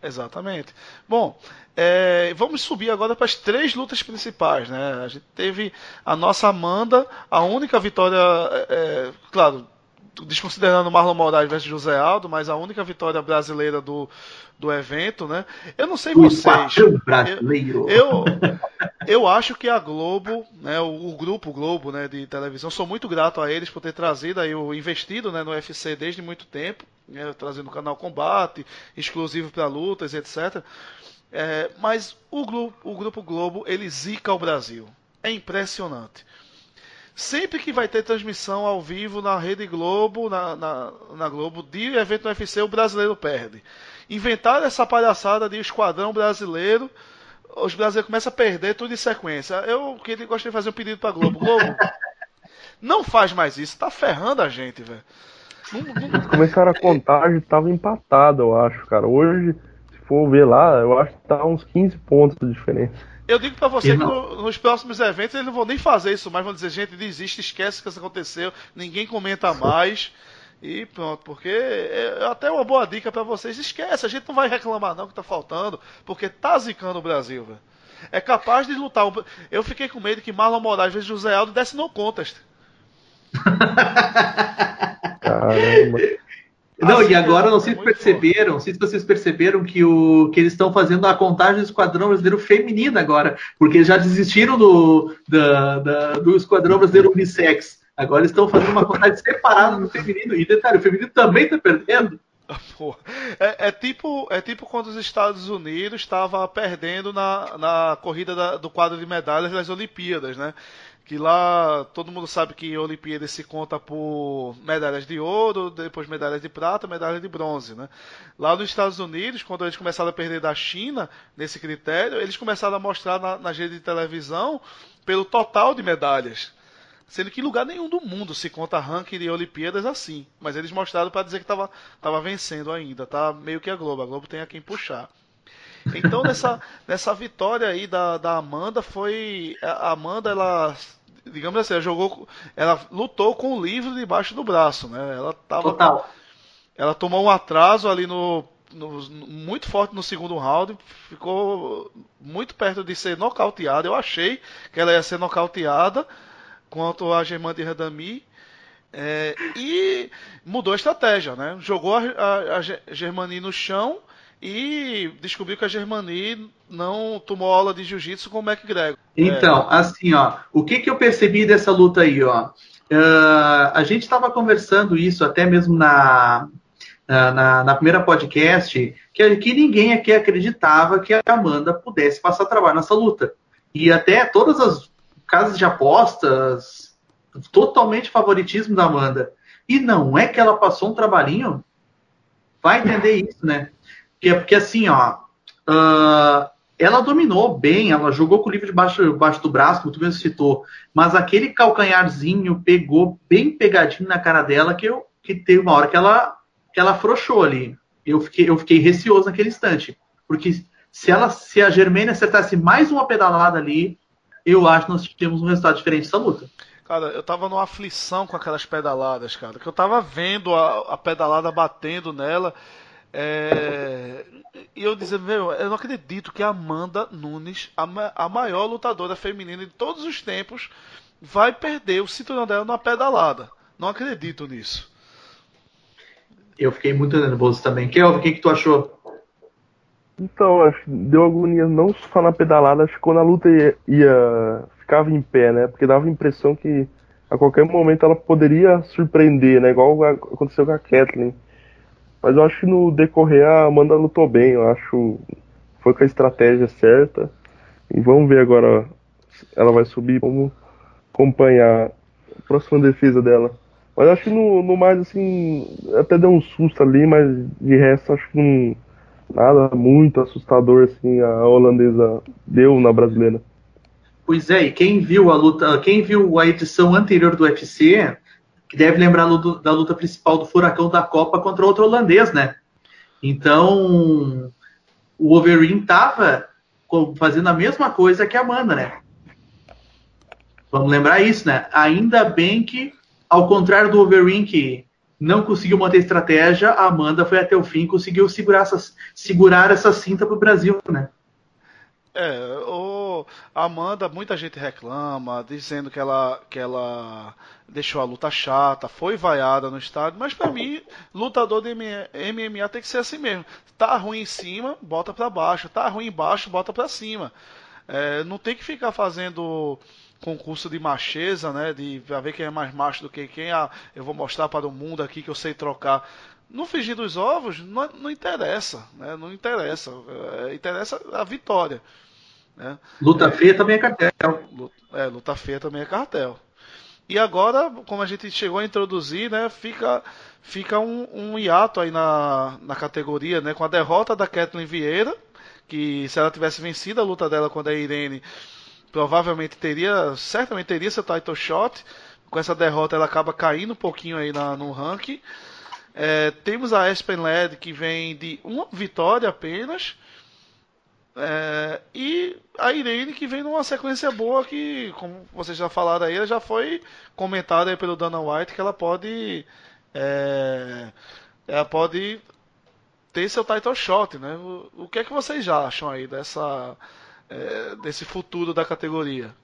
Exatamente. Bom, é, vamos subir agora para as três lutas principais. Né? A gente teve a nossa Amanda, a única vitória, é, é claro, desconsiderando Marlon Moraes versus José Aldo, mas a única vitória brasileira do, do evento, né? Eu não sei vocês. Brasileiro. Eu, eu acho que a Globo, né, o, o, grupo Globo, né, de televisão, sou muito grato a eles por ter trazido aí o investido, né, no UFC desde muito tempo, né, trazendo o canal Combate, exclusivo para lutas, etc. É, mas o grupo, o grupo Globo, ele zica o Brasil. É impressionante. Sempre que vai ter transmissão ao vivo na Rede Globo, na, na, na Globo, de evento no UFC, o brasileiro perde. Inventaram essa palhaçada de esquadrão brasileiro, os brasileiros começam a perder tudo em sequência. Eu queria, gostaria de fazer um pedido pra Globo. Globo, não faz mais isso, tá ferrando a gente, velho. Começaram a contagem, tava empatado, eu acho, cara. Hoje, for ver lá, eu acho que tá uns 15 pontos de diferença. Eu digo para você que no, nos próximos eventos eles não vão nem fazer isso mais, vão dizer, gente, desiste, esquece que isso aconteceu, ninguém comenta mais. E pronto, porque é, é até uma boa dica para vocês, esquece, a gente não vai reclamar não que tá faltando, porque tá zicando o Brasil, velho. É capaz de lutar. Eu fiquei com medo que Marlon Moraes vezes José Aldo desse no contest. Caramba. Não, e agora não sei se perceberam, não sei se vocês perceberam que, o, que eles estão fazendo a contagem do Esquadrão Brasileiro feminino agora, porque já desistiram do, da, da, do Esquadrão Brasileiro Unissex. Agora estão fazendo uma contagem separada do feminino. E detalhe, o feminino também está perdendo. É, é, tipo, é tipo quando os Estados Unidos estava perdendo na, na corrida da, do quadro de medalhas das Olimpíadas, né? Que lá todo mundo sabe que a Olimpíada se conta por medalhas de ouro, depois medalhas de prata, medalhas de bronze, né? Lá nos Estados Unidos, quando eles começaram a perder da China nesse critério, eles começaram a mostrar na, rede de televisão pelo total de medalhas. Sendo que em lugar nenhum do mundo se conta ranking de Olimpíadas assim. Mas eles mostraram para dizer que estava tava vencendo ainda. Tá meio que a Globo. A Globo tem a quem puxar. Então nessa, nessa vitória aí da, da Amanda foi. A Amanda ela digamos assim, ela jogou, ela lutou com o livro debaixo do braço, né? Ela tava, Total. ela tomou um atraso ali no, no, muito forte no segundo round, ficou muito perto de ser nocauteada. Eu achei que ela ia ser nocauteada quanto a Germane Redami. É, e mudou a estratégia, né? Jogou a, a, a Germani no chão e descobriu que a Germani não tomou aula de jiu-jitsu com o McGregor. Então, é. assim, ó, o que, que eu percebi dessa luta aí, ó? Uh, a gente estava conversando isso até mesmo na, na, na, primeira podcast, que, que ninguém aqui acreditava que a Amanda pudesse passar trabalho nessa luta. E até todas as casas de apostas, totalmente favoritismo da Amanda. E não é que ela passou um trabalhinho? Vai entender isso, né? Porque, porque assim, ó, uh, ela dominou bem, ela jogou com o livro debaixo, debaixo do braço, como tu mesmo citou, mas aquele calcanharzinho pegou bem pegadinho na cara dela que, eu, que teve uma hora que ela, que ela afrouxou ali. Eu fiquei, eu fiquei receoso naquele instante. Porque se, ela, se a Germaine acertasse mais uma pedalada ali, eu acho que nós tínhamos um resultado diferente dessa luta. Cara, eu tava numa aflição com aquelas pedaladas, cara. Que eu tava vendo a, a pedalada batendo nela. É... E eu dizer, meu, eu não acredito que a Amanda Nunes, a, ma a maior lutadora feminina de todos os tempos, vai perder o cinturão dela numa pedalada. Não acredito nisso. Eu fiquei muito nervoso também. Kelvin, o que, que tu achou? Então, acho que deu agonia não só na pedalada, acho que quando a luta ia, ia, ficava em pé, né? Porque dava a impressão que a qualquer momento ela poderia surpreender, né? Igual aconteceu com a Kathleen. Mas eu acho que no decorrer a Amanda lutou bem, eu acho foi com a estratégia certa. E vamos ver agora ela vai subir, vamos acompanhar a próxima defesa dela. Mas acho que no, no mais assim, até deu um susto ali, mas de resto acho que não nada muito assustador assim a holandesa deu na brasileira. Pois é, e quem viu a luta, quem viu a edição anterior do UFC, que deve lembrar da luta principal do Furacão da Copa contra outro holandês, né? Então, o Overeem estava fazendo a mesma coisa que a Amanda, né? Vamos lembrar isso, né? Ainda bem que, ao contrário do Overeem, que não conseguiu manter a estratégia, a Amanda foi até o fim e conseguiu segurar essa, segurar essa cinta pro Brasil, né? É, o Amanda, muita gente reclama, dizendo que ela, que ela deixou a luta chata, foi vaiada no estádio, mas para mim, lutador de MMA tem que ser assim mesmo. Tá ruim em cima, bota para baixo, tá ruim embaixo, bota para cima. É, não tem que ficar fazendo concurso de macheza, né? De ver quem é mais macho do que quem. Ah, eu vou mostrar para o mundo aqui que eu sei trocar. No fingir dos ovos, não, não interessa, né? Não interessa. É, interessa a vitória. Né? Luta é, feia também é cartel. Luta, é, luta feia também é cartel. E agora, como a gente chegou a introduzir, né, fica, fica um, um hiato aí na, na categoria, né, com a derrota da Kathleen Vieira, que se ela tivesse vencido a luta dela contra a Irene, provavelmente teria, certamente teria seu title shot. Com essa derrota ela acaba caindo um pouquinho aí na, no ranking. É, temos a Aspen Led que vem de uma vitória apenas. É, e a Irene que vem numa sequência boa que, como vocês já falaram aí, já foi comentada pelo Dana White que ela pode. É, ela pode ter seu title shot, né? O, o que é que vocês acham aí dessa é, desse futuro da categoria?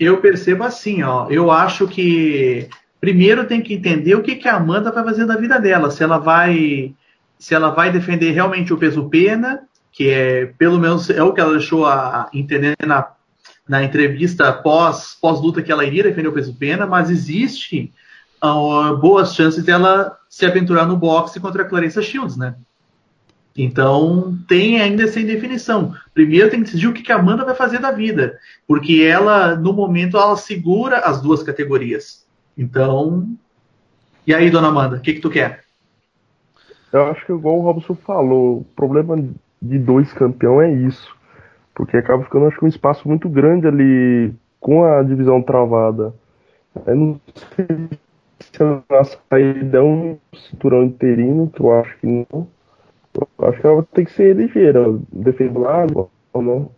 Eu percebo assim, ó. Eu acho que primeiro tem que entender o que, que a Amanda vai fazer da vida dela. Se ela vai, se ela vai defender realmente o peso pena, que é pelo menos é o que ela deixou a entender na, na entrevista pós pós luta que ela iria defender o peso pena, mas existe uh, boas chances dela se aventurar no boxe contra a Clarissa Shields, né? Então, tem ainda essa indefinição. Primeiro tem que decidir o que a Amanda vai fazer da vida, porque ela, no momento, ela segura as duas categorias. Então, e aí, dona Amanda, o que, que tu quer? Eu acho que, igual o Robson falou, o problema de dois campeão é isso. Porque acaba ficando, acho que, um espaço muito grande ali com a divisão travada. Eu não sei se a saída é um cinturão interino, que eu acho que não. Eu acho que ela tem que ser ligeira, defender ou não.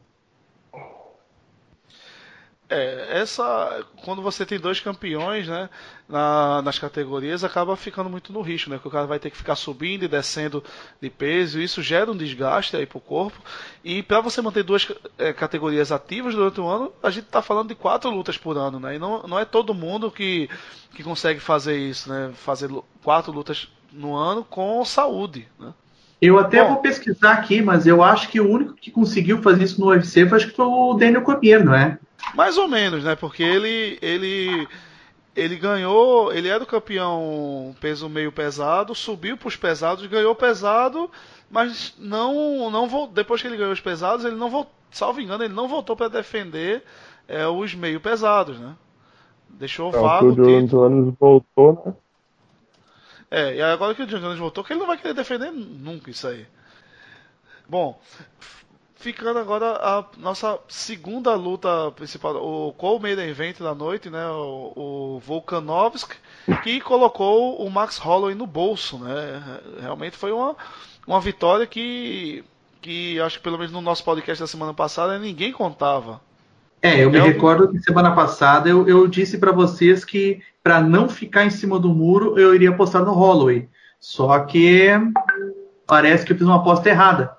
É, essa. Quando você tem dois campeões, né? Na, nas categorias, acaba ficando muito no risco, né? Porque o cara vai ter que ficar subindo e descendo de peso, e isso gera um desgaste aí pro corpo. E para você manter duas é, categorias ativas durante o ano, a gente tá falando de quatro lutas por ano, né? E não, não é todo mundo que, que consegue fazer isso, né? Fazer quatro lutas no ano com saúde, né? Eu até Bom, vou pesquisar aqui, mas eu acho que o único que conseguiu fazer isso no UFC foi, acho que foi o Daniel Cormier, não é? Mais ou menos, né? Porque ele, ele, ele ganhou, ele era o campeão peso meio pesado, subiu para os pesados, ganhou pesado, mas não, não depois que ele ganhou os pesados, ele não voltou, salvo engano, ele não voltou para defender é, os meio pesados, né? Deixou é, vago. O Jones voltou, né? É, e agora que o John Jones voltou, que ele não vai querer defender nunca isso aí. Bom, ficando agora a nossa segunda luta principal, o co-main event da noite, né, o, o Volkanovski, que colocou o Max Holloway no bolso, né, realmente foi uma, uma vitória que, que acho que pelo menos no nosso podcast da semana passada ninguém contava. É, eu me é recordo que semana passada eu, eu disse para vocês que para não ficar em cima do muro eu iria apostar no Holloway. Só que parece que eu fiz uma aposta errada.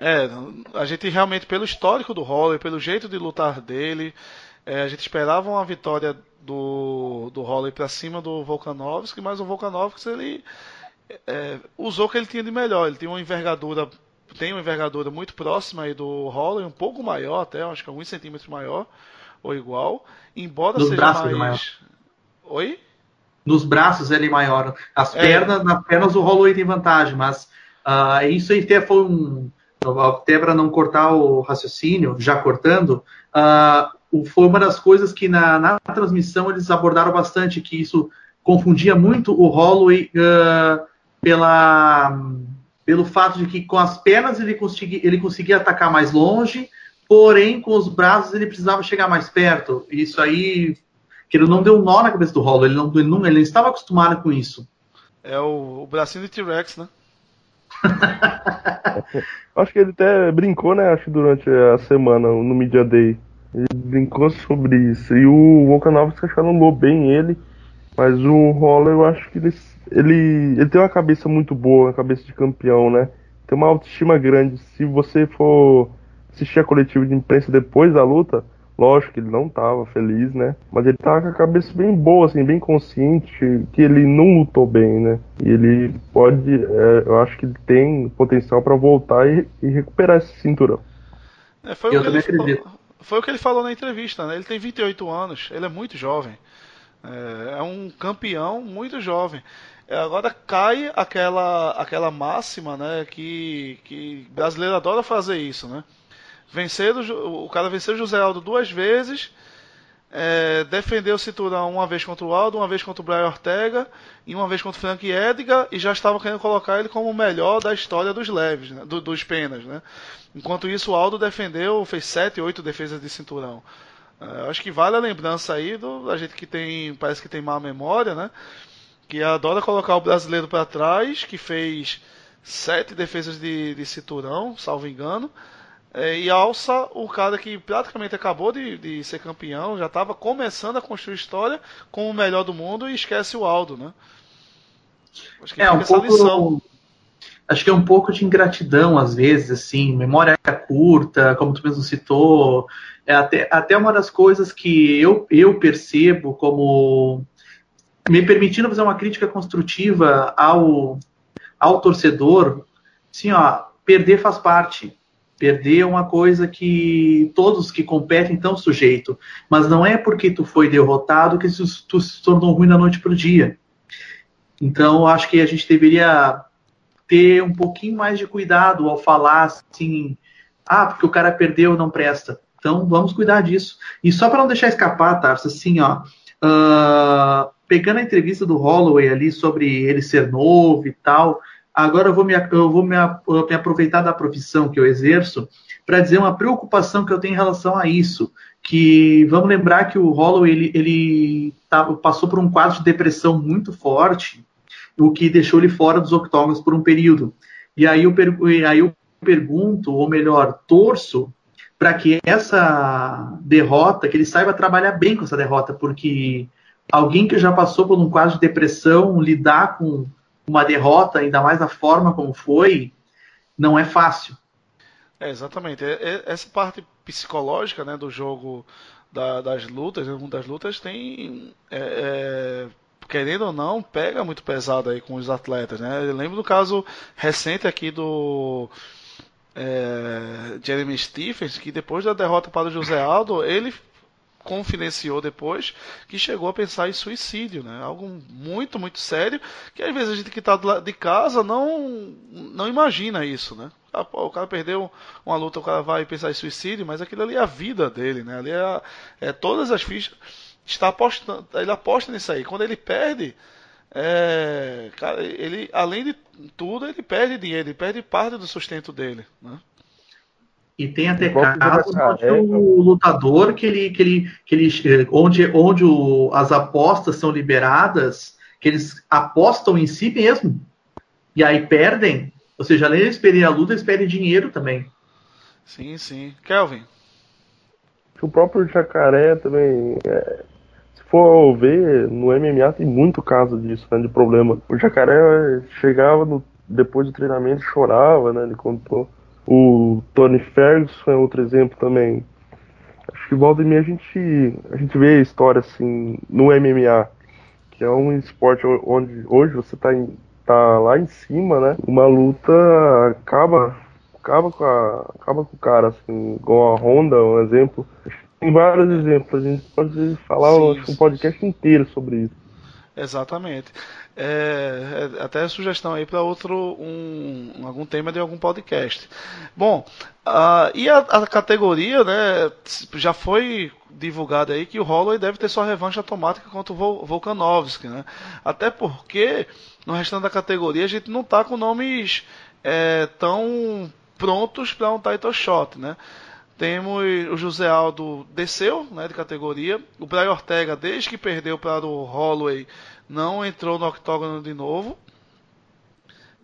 É, a gente realmente, pelo histórico do Holloway, pelo jeito de lutar dele, é, a gente esperava uma vitória do, do Holloway para cima do Volkanovski, mas o Volkanovski ele é, usou o que ele tinha de melhor. Ele tinha uma envergadura tem uma envergadura muito próxima aí do Holloway, um pouco maior até, acho que alguns centímetros maior ou igual, embora Nos seja braços mais... maior. Oi? Nos braços ele é maior. As é. pernas, nas pernas o Holloway tem vantagem, mas uh, isso aí até foi um até para não cortar o raciocínio, já cortando, uh, foi uma das coisas que na, na, transmissão eles abordaram bastante, que isso confundia muito o Holloway uh, pela pelo fato de que com as pernas ele conseguia, ele conseguia atacar mais longe, porém com os braços ele precisava chegar mais perto. Isso aí, que ele não deu um nó na cabeça do Hollow, ele não, ele não, ele não estava acostumado com isso. É o, o bracinho de T-Rex, né? acho que ele até brincou, né? Acho durante a semana no Media Day. Ele brincou sobre isso. E o Volkanovski acho que anulou bem ele. Mas o Holler, eu acho que ele, ele, ele tem uma cabeça muito boa, uma cabeça de campeão, né? Tem uma autoestima grande. Se você for assistir a coletiva de imprensa depois da luta, lógico que ele não tava feliz, né? Mas ele tava com a cabeça bem boa, assim, bem consciente que ele não lutou bem, né? E ele pode, é, eu acho que ele tem potencial para voltar e, e, recuperar esse cinturão. É, foi, eu o que ele acredito. foi o que ele falou na entrevista, né? Ele tem 28 anos, ele é muito jovem. É, é um campeão muito jovem. É, agora cai aquela, aquela máxima, né? Que, que brasileiro adora fazer isso, né? Vencer o, o cara venceu o José Aldo duas vezes, é, defendeu o cinturão uma vez contra o Aldo, uma vez contra o Brian Ortega e uma vez contra o Frank Edgar e já estava querendo colocar ele como o melhor da história dos leves, né? Do, dos penas, né? Enquanto isso o Aldo defendeu, fez sete, oito defesas de cinturão. É, acho que vale a lembrança aí do, da gente que tem, parece que tem má memória, né? Que adora colocar o brasileiro para trás, que fez sete defesas de, de cinturão, salvo engano, é, e alça o cara que praticamente acabou de, de ser campeão, já estava começando a construir história como o melhor do mundo e esquece o Aldo, né? Acho que é um pouco, lição. Acho que é um pouco de ingratidão às vezes, assim, memória curta, como tu mesmo citou, é até, até uma das coisas que eu, eu percebo como me permitindo fazer uma crítica construtiva ao, ao torcedor, assim, ó, perder faz parte. Perder é uma coisa que todos que competem estão sujeito. Mas não é porque tu foi derrotado que tu se tornou ruim da noite para o dia. Então, acho que a gente deveria ter um pouquinho mais de cuidado ao falar assim, ah, porque o cara perdeu, não presta. Então vamos cuidar disso. E só para não deixar escapar, Tarso, assim, ó, uh, pegando a entrevista do Holloway ali sobre ele ser novo e tal, agora eu vou me, eu vou me, me aproveitar da profissão que eu exerço para dizer uma preocupação que eu tenho em relação a isso. Que vamos lembrar que o Holloway ele, ele tá, passou por um quadro de depressão muito forte, o que deixou ele fora dos octógonos por um período. E aí eu, aí eu pergunto, ou melhor, torço para que essa derrota, que ele saiba trabalhar bem com essa derrota, porque alguém que já passou por um quadro de depressão, lidar com uma derrota, ainda mais da forma como foi, não é fácil. É, exatamente. Essa parte psicológica né, do jogo da, das lutas, das lutas tem. É, é, querendo ou não, pega muito pesado aí com os atletas. Né? Eu lembro do caso recente aqui do é, Jeremy Stephens, que depois da derrota para o José Aldo, ele confidenciou depois que chegou a pensar em suicídio, né? Algo muito, muito sério, que às vezes a gente que está de casa não, não imagina isso, né? Ah, o cara perdeu uma luta, o cara vai pensar em suicídio, mas aquilo ali é a vida dele, né? Ali é, é todas as fichas. Está apostando, ele aposta nisso aí. Quando ele perde, é, cara, ele, além de tudo, ele perde dinheiro, ele perde parte do sustento dele, né? E tem até casos onde o lutador que ele, que ele, que ele onde, onde o, as apostas são liberadas, que eles apostam em si mesmo e aí perdem. Ou seja, além de eles perderem a luta, eles perdem dinheiro também. Sim, sim. Kelvin. O próprio jacaré também é, for ver, no MMA tem muito caso disso, né, de problema. O jacaré chegava no, depois do treinamento e chorava, né, ele contou. O Tony Ferguson é outro exemplo também. Acho que volta e meia a gente, a gente vê a história assim no MMA, que é um esporte onde hoje você tá, em, tá lá em cima, né? Uma luta acaba acaba com, a, acaba com o cara, assim, igual a Honda, um exemplo. Tem vários exemplos, a gente pode falar sim, um podcast inteiro sobre isso. Exatamente. É, é, até sugestão aí para outro um, algum tema de algum podcast. Bom, uh, e a, a, categoria, né? Já foi divulgado aí que o Holloway deve ter sua revanche automática contra o Volkanovski, né? Até porque no restante da categoria a gente não tá com nomes é, tão prontos para um title shot, né? Temos o José Aldo desceu né, de categoria. O Brian Ortega, desde que perdeu para o Holloway, não entrou no octógono de novo.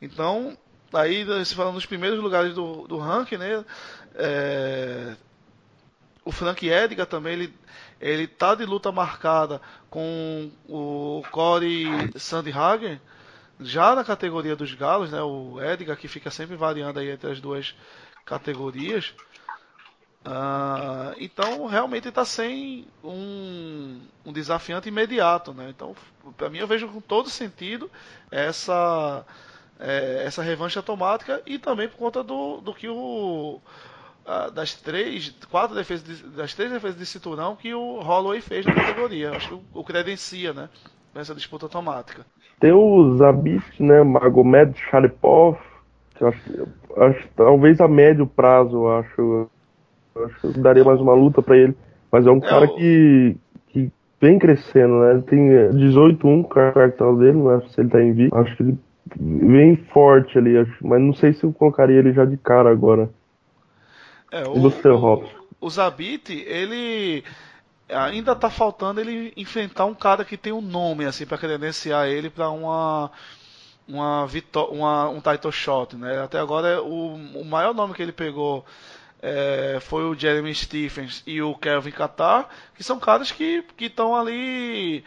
Então, aí se falando dos primeiros lugares do, do ranking, né? É, o Frank Edgar também, ele, ele tá de luta marcada com o Corey Sandhagen, já na categoria dos galos, né? O Edgar que fica sempre variando aí entre as duas categorias. Uh, então realmente está sem um, um, desafiante imediato, né? Então para mim eu vejo com todo sentido essa é, essa revanche automática e também por conta do, do que o das três, quatro defesas, de, das três defesas de cinturão que o Holloway fez na categoria. Acho que o, o credencia, né? Nessa disputa automática. Tem o Zabit, né? Magomed Sharipov. Acho, acho, talvez a médio prazo, acho. Acho que daria mais uma luta para ele. Mas é um é cara que, que vem crescendo, né? Ele tem 18-1 cartão dele, não é se ele tá em vida. Acho que ele vem forte ali, acho, mas não sei se eu colocaria ele já de cara agora. É, o, o, o Zabit, ele ainda tá faltando ele enfrentar um cara que tem um nome assim para credenciar ele para uma uma, uma um title shot, né? Até agora o, o maior nome que ele pegou é, foi o Jeremy Stephens e o Kelvin Qatar, que são caras que estão ali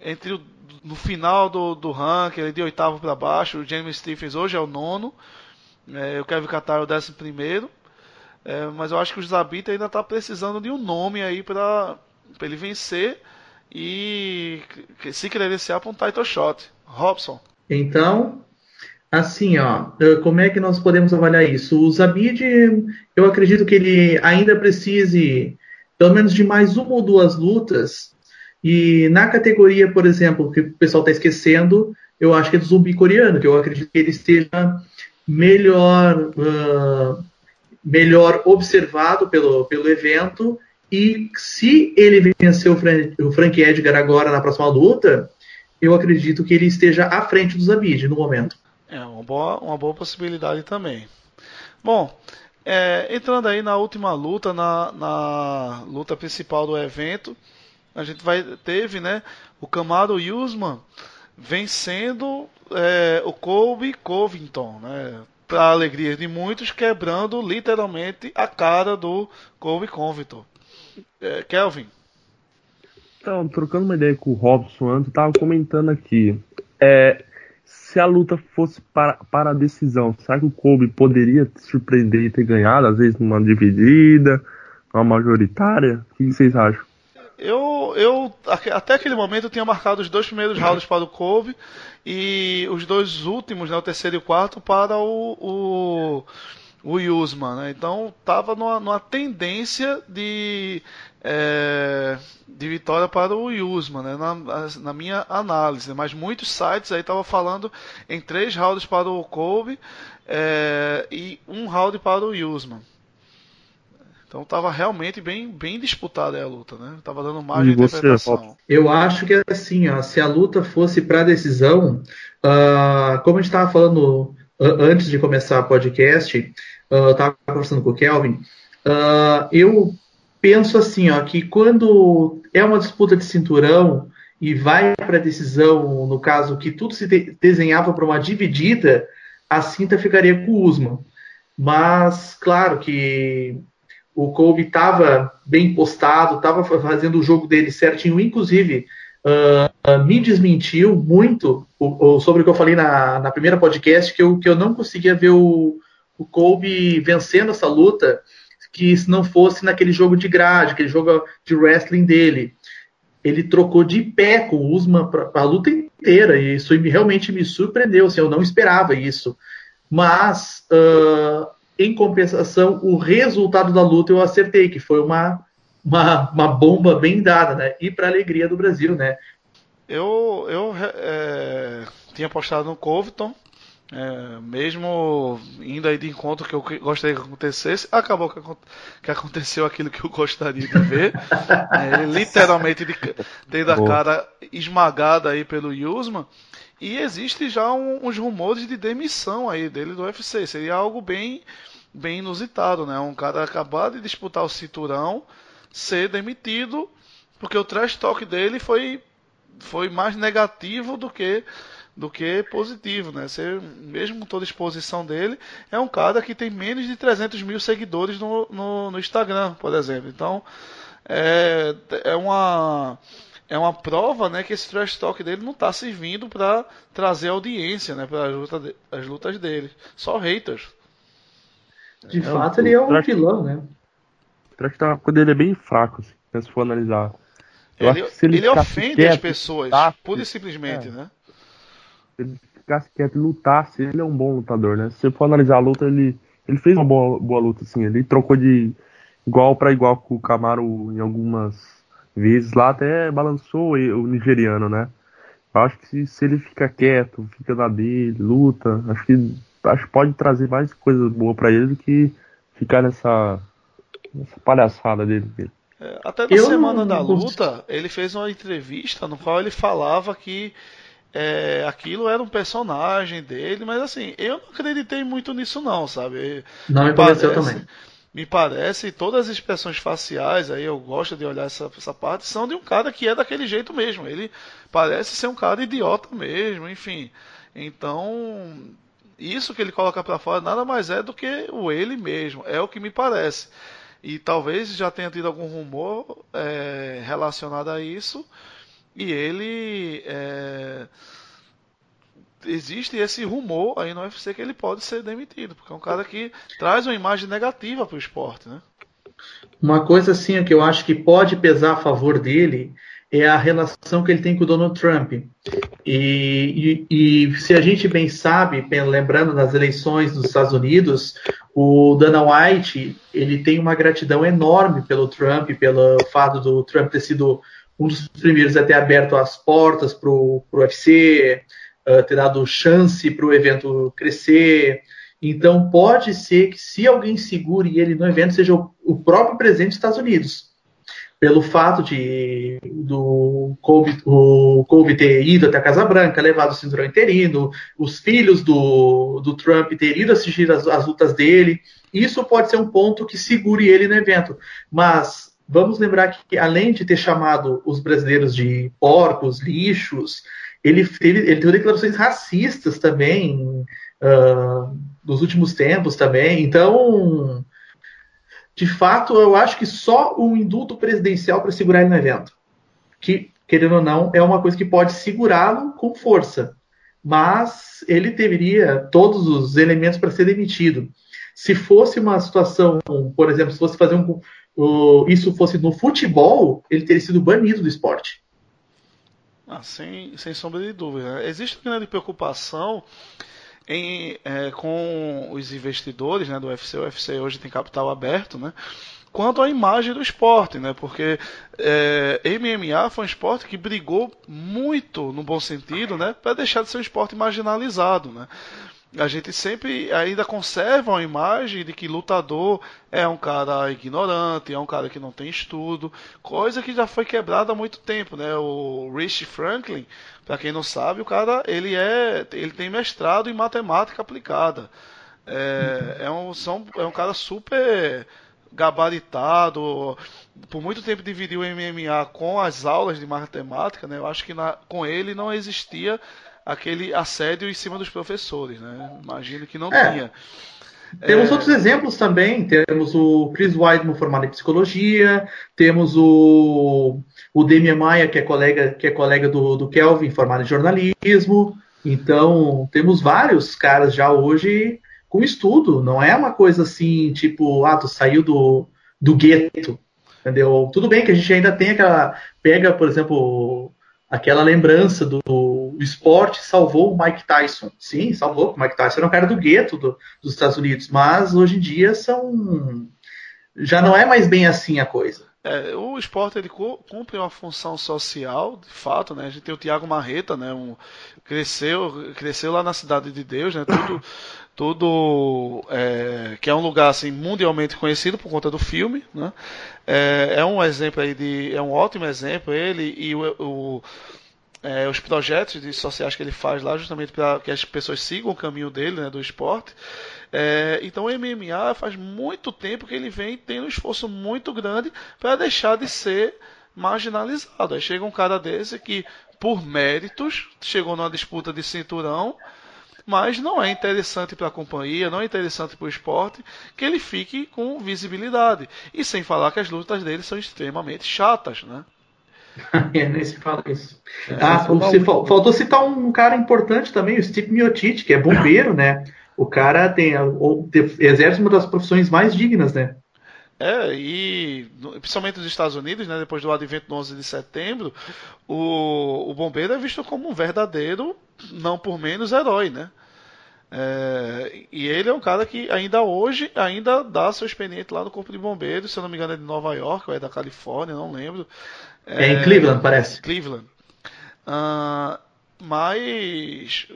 entre o, no final do, do ranking, de oitavo para baixo. O Jeremy Stephens hoje é o nono, é, o Kelvin Qatar é o décimo primeiro. É, mas eu acho que o Zabita ainda está precisando de um nome aí para ele vencer e se credenciar para um title shot. Robson. Então, assim, ó, eh, como é que nós podemos avaliar isso? O Zabid, eu acredito que ele ainda precise pelo menos de mais uma ou duas lutas. E na categoria, por exemplo, que o pessoal está esquecendo, eu acho que é do zumbi coreano, que eu acredito que ele esteja melhor. Uh, melhor observado pelo, pelo evento. E se ele vencer o, Fran o Frank Edgar agora na próxima luta, eu acredito que ele esteja à frente do Zabid no momento. É uma boa, uma boa possibilidade também. Bom, é, entrando aí na última luta, na, na, luta principal do evento, a gente vai teve, né, o Camaro Usman vencendo é, o Colby Covington, né, para alegria de muitos, quebrando literalmente a cara do Colby Covington. É, Kelvin. Então, trocando uma ideia com o Robson antes, eu tava comentando aqui. É, se a luta fosse para, para a decisão, será que o Colby poderia surpreender e ter ganhado, às vezes numa dividida, numa majoritária? O que vocês acham? Eu, eu até aquele momento eu tinha marcado os dois primeiros rounds para o Kobe e os dois últimos, né, o terceiro e o quarto, para o, o, o Yusman. Né? Então estava numa, numa, tendência de, é, de vitória para o Yusman, né? na, na, minha análise. Mas muitos sites aí estavam falando em três rounds para o Kobe é, e um round para o Yusman. Então estava realmente bem, bem disputada a luta, né? Tava dando mais de interpretação. Eu acho que é assim, ó, se a luta fosse para decisão, uh, como a gente estava falando antes de começar o podcast, uh, eu estava conversando com o Kelvin, uh, eu penso assim, ó, que quando é uma disputa de cinturão e vai para decisão, no caso que tudo se de desenhava para uma dividida, a cinta ficaria com o Usman. Mas, claro que o Kobe estava bem postado, estava fazendo o jogo dele certinho, inclusive uh, me desmentiu muito o, o, sobre o que eu falei na, na primeira podcast, que eu, que eu não conseguia ver o, o Kobe vencendo essa luta, que se não fosse naquele jogo de grade, aquele jogo de wrestling dele. Ele trocou de pé com o Usman para a luta inteira, e isso realmente me surpreendeu, assim, eu não esperava isso. Mas uh, em compensação, o resultado da luta eu acertei, que foi uma, uma, uma bomba bem dada, né? E para alegria do Brasil, né? Eu, eu é, tinha apostado no Covington, é, mesmo indo aí de encontro que eu gostaria que acontecesse, acabou que, que aconteceu aquilo que eu gostaria de ver. é, literalmente de, tendo a cara esmagada aí pelo Yusman. E existe já um, uns rumores de demissão aí dele do UFC. Seria algo bem, bem inusitado, né? Um cara acabar de disputar o cinturão, ser demitido, porque o trash talk dele foi, foi mais negativo do que do que positivo, né? Ser, mesmo com toda a exposição dele, é um cara que tem menos de 300 mil seguidores no, no, no Instagram, por exemplo. Então, é, é uma é uma prova, né, que esse trash talk dele não está servindo para trazer audiência, né, para as lutas, as lutas dele. Só haters. De é, fato, ele é um vilão, né? O trash talk dele é bem fraco, assim, se for analisar. Eu ele, ele, ele ofende quieto, as pessoas, lutasse, pura e simplesmente, é. né? Se ele ficasse quieto e lutasse, ele é um bom lutador, né? Se você for analisar a luta, ele, ele fez uma boa, boa luta, assim. Ele trocou de igual para igual com o Camaro em algumas vezes lá, até balançou o nigeriano, né? Eu acho que se, se ele fica quieto, fica na dele, luta, acho que, acho que pode trazer mais coisas boas para ele do que ficar nessa, nessa palhaçada dele. É, até na eu semana não... da luta, ele fez uma entrevista no qual ele falava que é, aquilo era um personagem dele, mas assim, eu não acreditei muito nisso não, sabe? Não me pareceu também. Me parece, todas as expressões faciais, aí eu gosto de olhar essa, essa parte, são de um cara que é daquele jeito mesmo. Ele parece ser um cara idiota mesmo, enfim. Então, isso que ele coloca para fora nada mais é do que o ele mesmo, é o que me parece. E talvez já tenha tido algum rumor é, relacionado a isso. E ele. É, existe esse rumor aí no UFC que ele pode ser demitido, porque é um cara que traz uma imagem negativa para o esporte, né? Uma coisa assim que eu acho que pode pesar a favor dele é a relação que ele tem com o Donald Trump. E, e, e, se a gente bem sabe, lembrando das eleições dos Estados Unidos, o Dana White ele tem uma gratidão enorme pelo Trump, pelo fato do Trump ter sido um dos primeiros a ter aberto as portas para o UFC, uh, ter dado chance para o evento crescer. Então pode ser que se alguém segure ele no evento seja o, o próprio presidente dos Estados Unidos pelo fato de do Kobe, o Kobe ter ido até a Casa Branca, levado o cinturão interino, os filhos do, do Trump ter ido assistir as, as lutas dele, isso pode ser um ponto que segure ele no evento. Mas vamos lembrar que, além de ter chamado os brasileiros de porcos, lixos, ele teve, ele teve declarações racistas também uh, nos últimos tempos também. Então de fato, eu acho que só o indulto presidencial para segurar ele no evento. Que, querendo ou não, é uma coisa que pode segurá-lo com força. Mas ele teria todos os elementos para ser demitido. Se fosse uma situação, por exemplo, se fosse fazer um. Uh, isso fosse no futebol, ele teria sido banido do esporte. Ah, sem, sem sombra de dúvida. Existe uma grande preocupação em, é, com os investidores né, do UFC, o UFC hoje tem capital aberto, né? Quanto à imagem do esporte, né? Porque é, MMA foi um esporte que brigou muito, no bom sentido, né? Para deixar de ser um esporte marginalizado, né? A gente sempre ainda conserva uma imagem de que lutador é um cara ignorante, é um cara que não tem estudo, coisa que já foi quebrada há muito tempo, né? O Rich Franklin, para quem não sabe, o cara ele é, ele tem mestrado em matemática aplicada. É, é um, são, é um cara super gabaritado. Por muito tempo dividiu o MMA com as aulas de matemática, né? Eu acho que na, com ele não existia aquele assédio em cima dos professores, né? Imagino que não é. tinha. Temos é... outros exemplos também. Temos o Chris Weidman formado em psicologia, temos o, o Demian Maia, que é colega, que é colega do, do Kelvin, formado em jornalismo. Então, temos vários caras já hoje com estudo. Não é uma coisa assim, tipo, ah, tu saiu do, do gueto. Entendeu? Tudo bem que a gente ainda tem aquela. Pega, por exemplo, aquela lembrança do o esporte salvou o Mike Tyson. Sim, salvou. O Mike Tyson era um cara do gueto do, dos Estados Unidos, mas hoje em dia são já não é mais bem assim a coisa. É, o esporte ele cumpre uma função social, de fato, né? A gente tem o Tiago Marreta, né? Um, cresceu, cresceu lá na cidade de Deus, né? Tudo, tudo é, que é um lugar assim mundialmente conhecido por conta do filme, né? É, é um exemplo aí de, é um ótimo exemplo ele e o, o é, os projetos de sociais que ele faz lá, justamente para que as pessoas sigam o caminho dele, né, do esporte. É, então o MMA faz muito tempo que ele vem tendo um esforço muito grande para deixar de ser marginalizado. Aí chega um cara desse que, por méritos, chegou numa disputa de cinturão, mas não é interessante para a companhia, não é interessante para o esporte que ele fique com visibilidade. E sem falar que as lutas dele são extremamente chatas, né? é, nem se fala isso. É, ah, você faltou citar um cara importante também, o Steve Miotite, que é bombeiro, né? O cara tem, ou, exerce uma das profissões mais dignas, né? É, e principalmente nos Estados Unidos, né, depois do advento do 11 de setembro, o, o bombeiro é visto como um verdadeiro, não por menos, herói, né? É, e ele é um cara que ainda hoje ainda dá seu expediente lá no Corpo de Bombeiros, se eu não me engano é de Nova York ou é da Califórnia, não lembro. É, é em Cleveland, parece. Cleveland. Uh, mas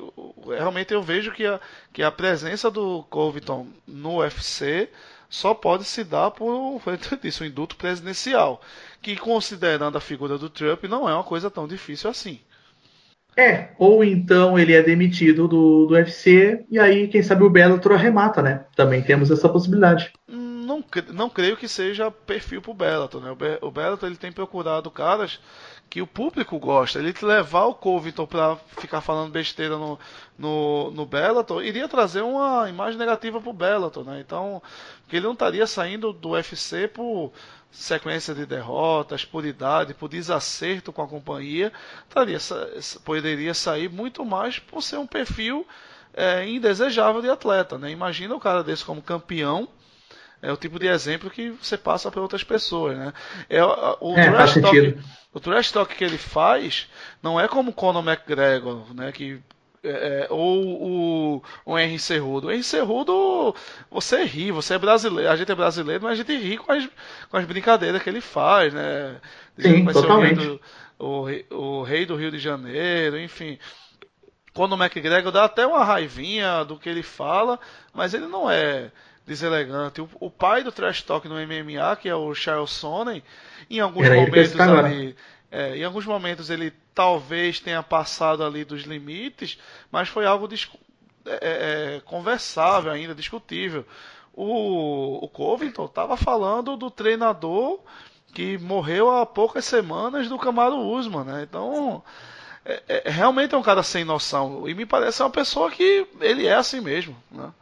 realmente eu vejo que a, que a presença do Covington no UFC só pode se dar por disso, um induto presidencial, que considerando a figura do Trump não é uma coisa tão difícil assim. É, ou então ele é demitido do, do UFC e aí, quem sabe, o Bellator arremata, né? Também temos essa possibilidade. Não, não creio que seja perfil pro Bellator, né? O Bellator ele tem procurado caras que o público gosta. Ele levar o Covington para ficar falando besteira no, no, no Bellator iria trazer uma imagem negativa pro Bellator, né? Então, que ele não estaria saindo do UFC por sequência de derrotas, por idade, por desacerto com a companhia, estaria, poderia sair muito mais por ser um perfil é, indesejável de atleta, né? Imagina o cara desse como campeão é o tipo de exemplo que você passa para outras pessoas, né? É, o, é, trash talk, o trash talk que ele faz não é como Conor McGregor, né? Que é, é ou o, o Henry Cerrudo. O Henry Cerrudo, você ri, você é brasileiro, a gente é brasileiro, mas a gente ri com as, com as brincadeiras que ele faz, né? Sim, totalmente. O, o, o, rei do Rio de Janeiro, enfim. Quando o McGregor dá até uma raivinha do que ele fala, mas ele não é deselegante. O, o, pai do trash talk no MMA, que é o Charles Sonnen, em alguns Era momentos ali, é, em alguns momentos ele talvez tenha passado ali dos limites, mas foi algo é, é, é, conversável ainda, discutível. O, o Covington estava falando do treinador que morreu há poucas semanas do Camaro Usman, né? Então, é, é, realmente é um cara sem noção. E me parece uma pessoa que ele é assim mesmo, né?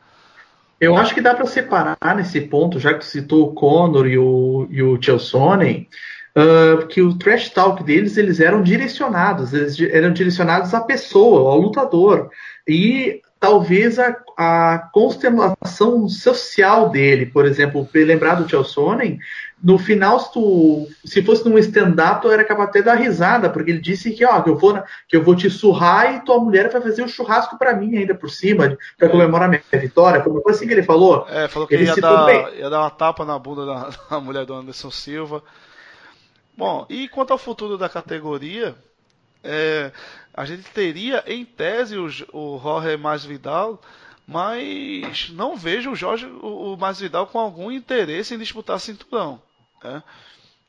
Eu acho que dá para separar nesse ponto, já que citou o Conor e o, e o Chelsonen, uh, que o trash talk deles eles eram direcionados, eles eram direcionados à pessoa, ao lutador. E talvez a, a constelação social dele, por exemplo, lembrar do Chelsonen, no final, se, tu, se fosse num stand-up, tu era capaz até de dar risada, porque ele disse que, ó, que, eu vou, que eu vou te surrar e tua mulher vai fazer um churrasco para mim ainda por cima, para comemorar minha vitória. Foi uma coisa assim que ele falou. É, falou que ele ia, dar, ia dar uma tapa na bunda da, da mulher do Anderson Silva. Bom, e quanto ao futuro da categoria, é, a gente teria, em tese, o, o Jorge Masvidal, mas não vejo o Jorge, o, o Masvidal com algum interesse em disputar cinturão. Né?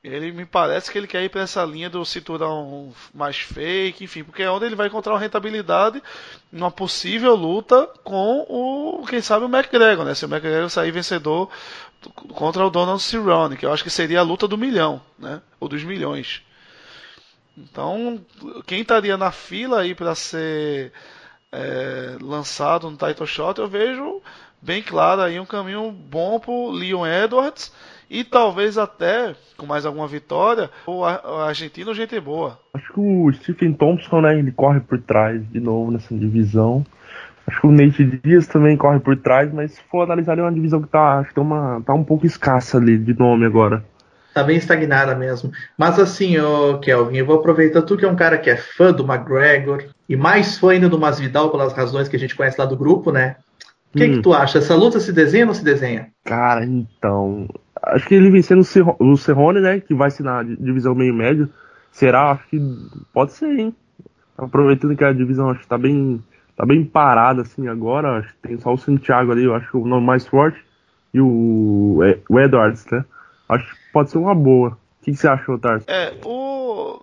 Ele me parece que ele quer ir para essa linha do cinturão mais fake, enfim, porque é onde ele vai encontrar uma rentabilidade numa possível luta com o, quem sabe, o McGregor, né? Se o McGregor sair vencedor contra o Donald Cerrone, que eu acho que seria a luta do milhão, né? Ou dos milhões. Então, quem estaria na fila aí para ser é, lançado no title shot, eu vejo bem claro aí um caminho bom para o Leon Edwards e talvez até, com mais alguma vitória, o argentino gente boa. Acho que o Stephen Thompson, né, ele corre por trás de novo nessa divisão. Acho que o Nate Diaz também corre por trás, mas se for analisar, é uma divisão que tá, acho que tá, uma, tá um pouco escassa ali de nome agora. Tá bem estagnada mesmo. Mas assim, ô Kelvin, eu vou aproveitar tu que é um cara que é fã do McGregor e mais fã ainda do Masvidal pelas razões que a gente conhece lá do grupo, né? O que, hum. que tu acha? Essa luta se desenha ou não se desenha? Cara, então. Acho que ele vencendo o Cerrone, né? Que vai ser na divisão meio médio. Será? Acho que pode ser, hein? Aproveitando que a divisão acho que tá bem, tá bem parada assim agora. Acho que tem só o Santiago ali, eu acho que o nome mais forte. E o, é, o Edwards, né? Acho que pode ser uma boa. O que, que você achou, Tarso? É, o.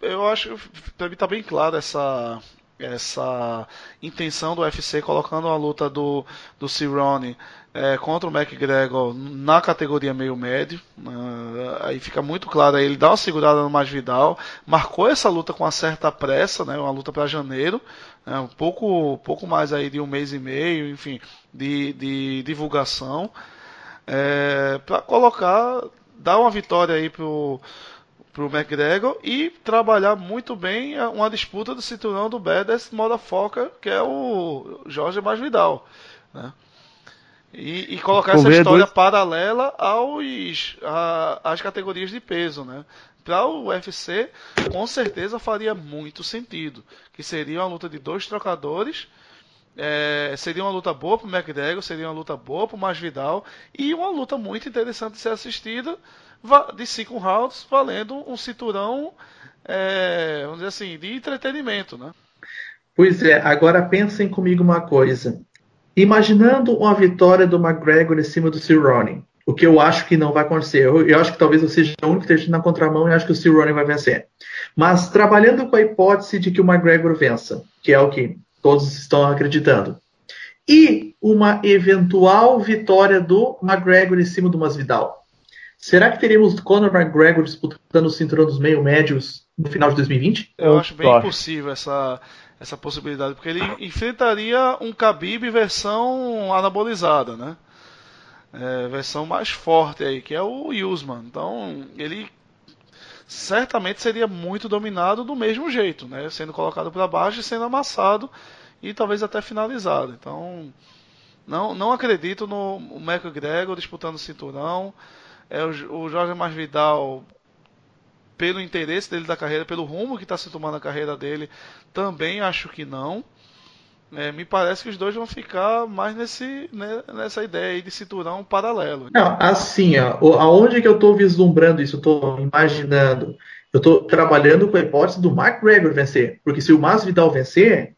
Eu acho. Pra mim tá bem claro essa essa intenção do UFC colocando a luta do, do Cerrone é, contra o McGregor na categoria meio médio. Uh, aí fica muito claro, aí ele dá uma segurada no Masvidal, marcou essa luta com uma certa pressa, né, uma luta para janeiro, né, um pouco, pouco mais aí de um mês e meio, enfim, de, de divulgação, é, para colocar, dar uma vitória aí pro pro McGregor e trabalhar muito bem uma disputa do cinturão do Badass Motherfucker, que é o Jorge Masvidal, né? E, e colocar essa história dois... paralela aos a, às categorias de peso, né? Para o UFC, com certeza faria muito sentido, que seria uma luta de dois trocadores, é, seria uma luta boa para o McGregor, seria uma luta boa para o Masvidal e uma luta muito interessante de ser assistida de cinco rounds, valendo um cinturão, é, vamos dizer assim, de entretenimento, né? Pois é, agora pensem comigo uma coisa. Imaginando uma vitória do McGregor em cima do Cerrone, o que eu acho que não vai acontecer. Eu, eu acho que talvez eu seja o único que esteja na contramão e acho que o Cerrone vai vencer. Mas trabalhando com a hipótese de que o McGregor vença, que é o que todos estão acreditando, e uma eventual vitória do McGregor em cima do Masvidal. Será que teremos Conor McGregor disputando o cinturão dos meio-médios no final de 2020? Eu, acho bem acho. impossível essa, essa possibilidade, porque ele enfrentaria um Khabib versão anabolizada, né? É, versão mais forte aí, que é o Usman. Então, ele certamente seria muito dominado do mesmo jeito, né? Sendo colocado para baixo e sendo amassado e talvez até finalizado. Então, não, não acredito no McGregor disputando o cinturão. É, o, o Jorge Masvidal pelo interesse dele da carreira, pelo rumo que está se tomando a carreira dele, também acho que não. É, me parece que os dois vão ficar mais nesse, né, nessa ideia aí de cinturão paralelo. Não, assim, ó, aonde que eu estou vislumbrando isso? Estou imaginando. Eu estou trabalhando com a hipótese do McGregor vencer. Porque se o Masvidal vencer,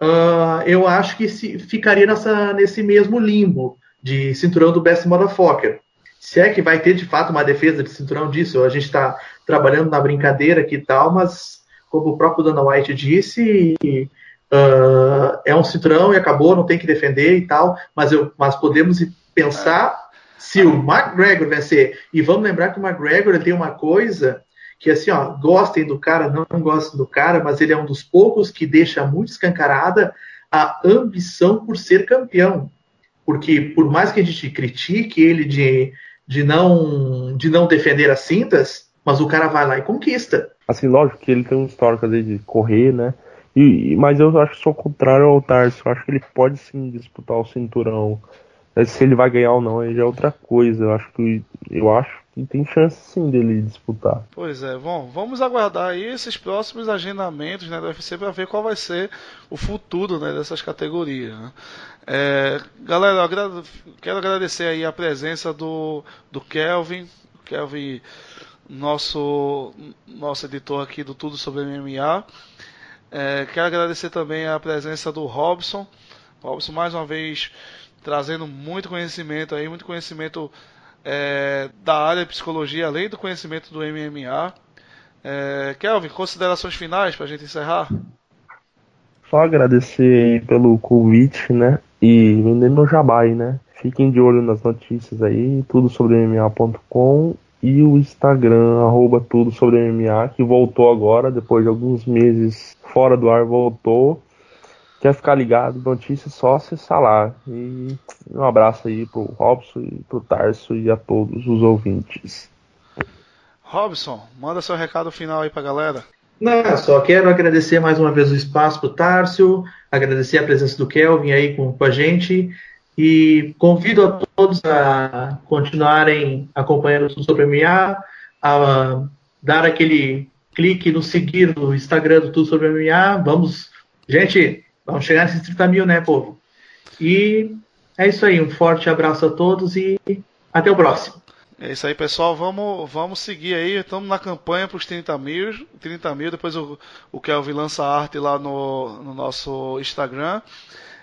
uh, eu acho que se, ficaria nessa, nesse mesmo limbo de cinturão do Best Motherfucker. Se é que vai ter de fato uma defesa de cinturão disso, a gente está trabalhando na brincadeira aqui e tal, mas como o próprio Dana White disse, uh, é um cinturão e acabou, não tem que defender e tal, mas, eu, mas podemos pensar se o McGregor vencer. E vamos lembrar que o McGregor tem uma coisa que assim, ó, gostem do cara, não gostem do cara, mas ele é um dos poucos que deixa muito escancarada a ambição por ser campeão. Porque por mais que a gente critique ele de, de, não, de não defender as cintas, mas o cara vai lá e conquista. Assim, lógico que ele tem um histórico de correr, né? E, mas eu acho que sou contrário ao Tarso. Eu acho que ele pode sim disputar o cinturão. Se ele vai ganhar ou não, aí já é outra coisa. Eu acho que eu acho que tem chance sim dele disputar. Pois é, bom, vamos aguardar aí esses próximos agendamentos né, do UFC para ver qual vai ser o futuro né, dessas categorias. Né? É, galera, quero agradecer aí a presença do, do Kelvin. Kelvin nosso, nosso editor aqui do Tudo sobre MMA. É, quero agradecer também a presença do Robson. Robson, mais uma vez, trazendo muito conhecimento aí, muito conhecimento é, da área de psicologia, além do conhecimento do MMA. É, Kelvin, considerações finais para a gente encerrar? Só agradecer pelo convite, né? E vender meu jabai, né? Fiquem de olho nas notícias aí, tudo sobre MMA.com e o Instagram, arroba tudo sobre MMA, que voltou agora, depois de alguns meses fora do ar, voltou. Quer ficar ligado? Notícias só acessar lá. E um abraço aí pro Robson e pro Tarso e a todos os ouvintes. Robson, manda seu recado final aí pra galera. Não, só quero agradecer mais uma vez o espaço pro Tarso, agradecer a presença do Kelvin aí com, com a gente e convido a todos a continuarem acompanhando tudo sobre MMA, a dar aquele clique no seguir no Instagram do Tudo sobre MMA. Vamos, gente, vamos chegar nesses 30 mil, né, povo? E é isso aí. Um forte abraço a todos e até o próximo. É isso aí, pessoal. Vamos, vamos seguir aí. Estamos na campanha para os 30 mil. 30 mil. Depois o, o Kelvin lança arte lá no, no nosso Instagram.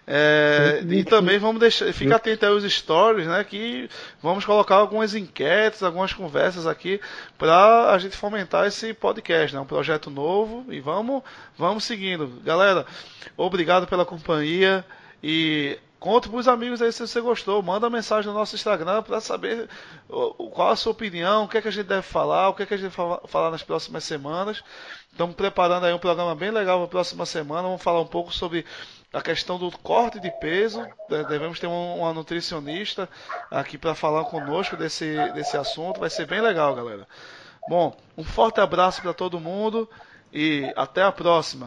É, e também vamos deixar, fica atento aos stories, né? Que vamos colocar algumas enquetes, algumas conversas aqui para a gente fomentar esse podcast, né? Um projeto novo e vamos, vamos seguindo, galera. Obrigado pela companhia e Conte para os amigos aí se você gostou. Manda mensagem no nosso Instagram para saber qual a sua opinião, o que, é que a gente deve falar, o que, é que a gente vai falar nas próximas semanas. Estamos preparando aí um programa bem legal para a próxima semana. Vamos falar um pouco sobre a questão do corte de peso. Devemos ter uma nutricionista aqui para falar conosco desse, desse assunto. Vai ser bem legal, galera. Bom, um forte abraço para todo mundo e até a próxima.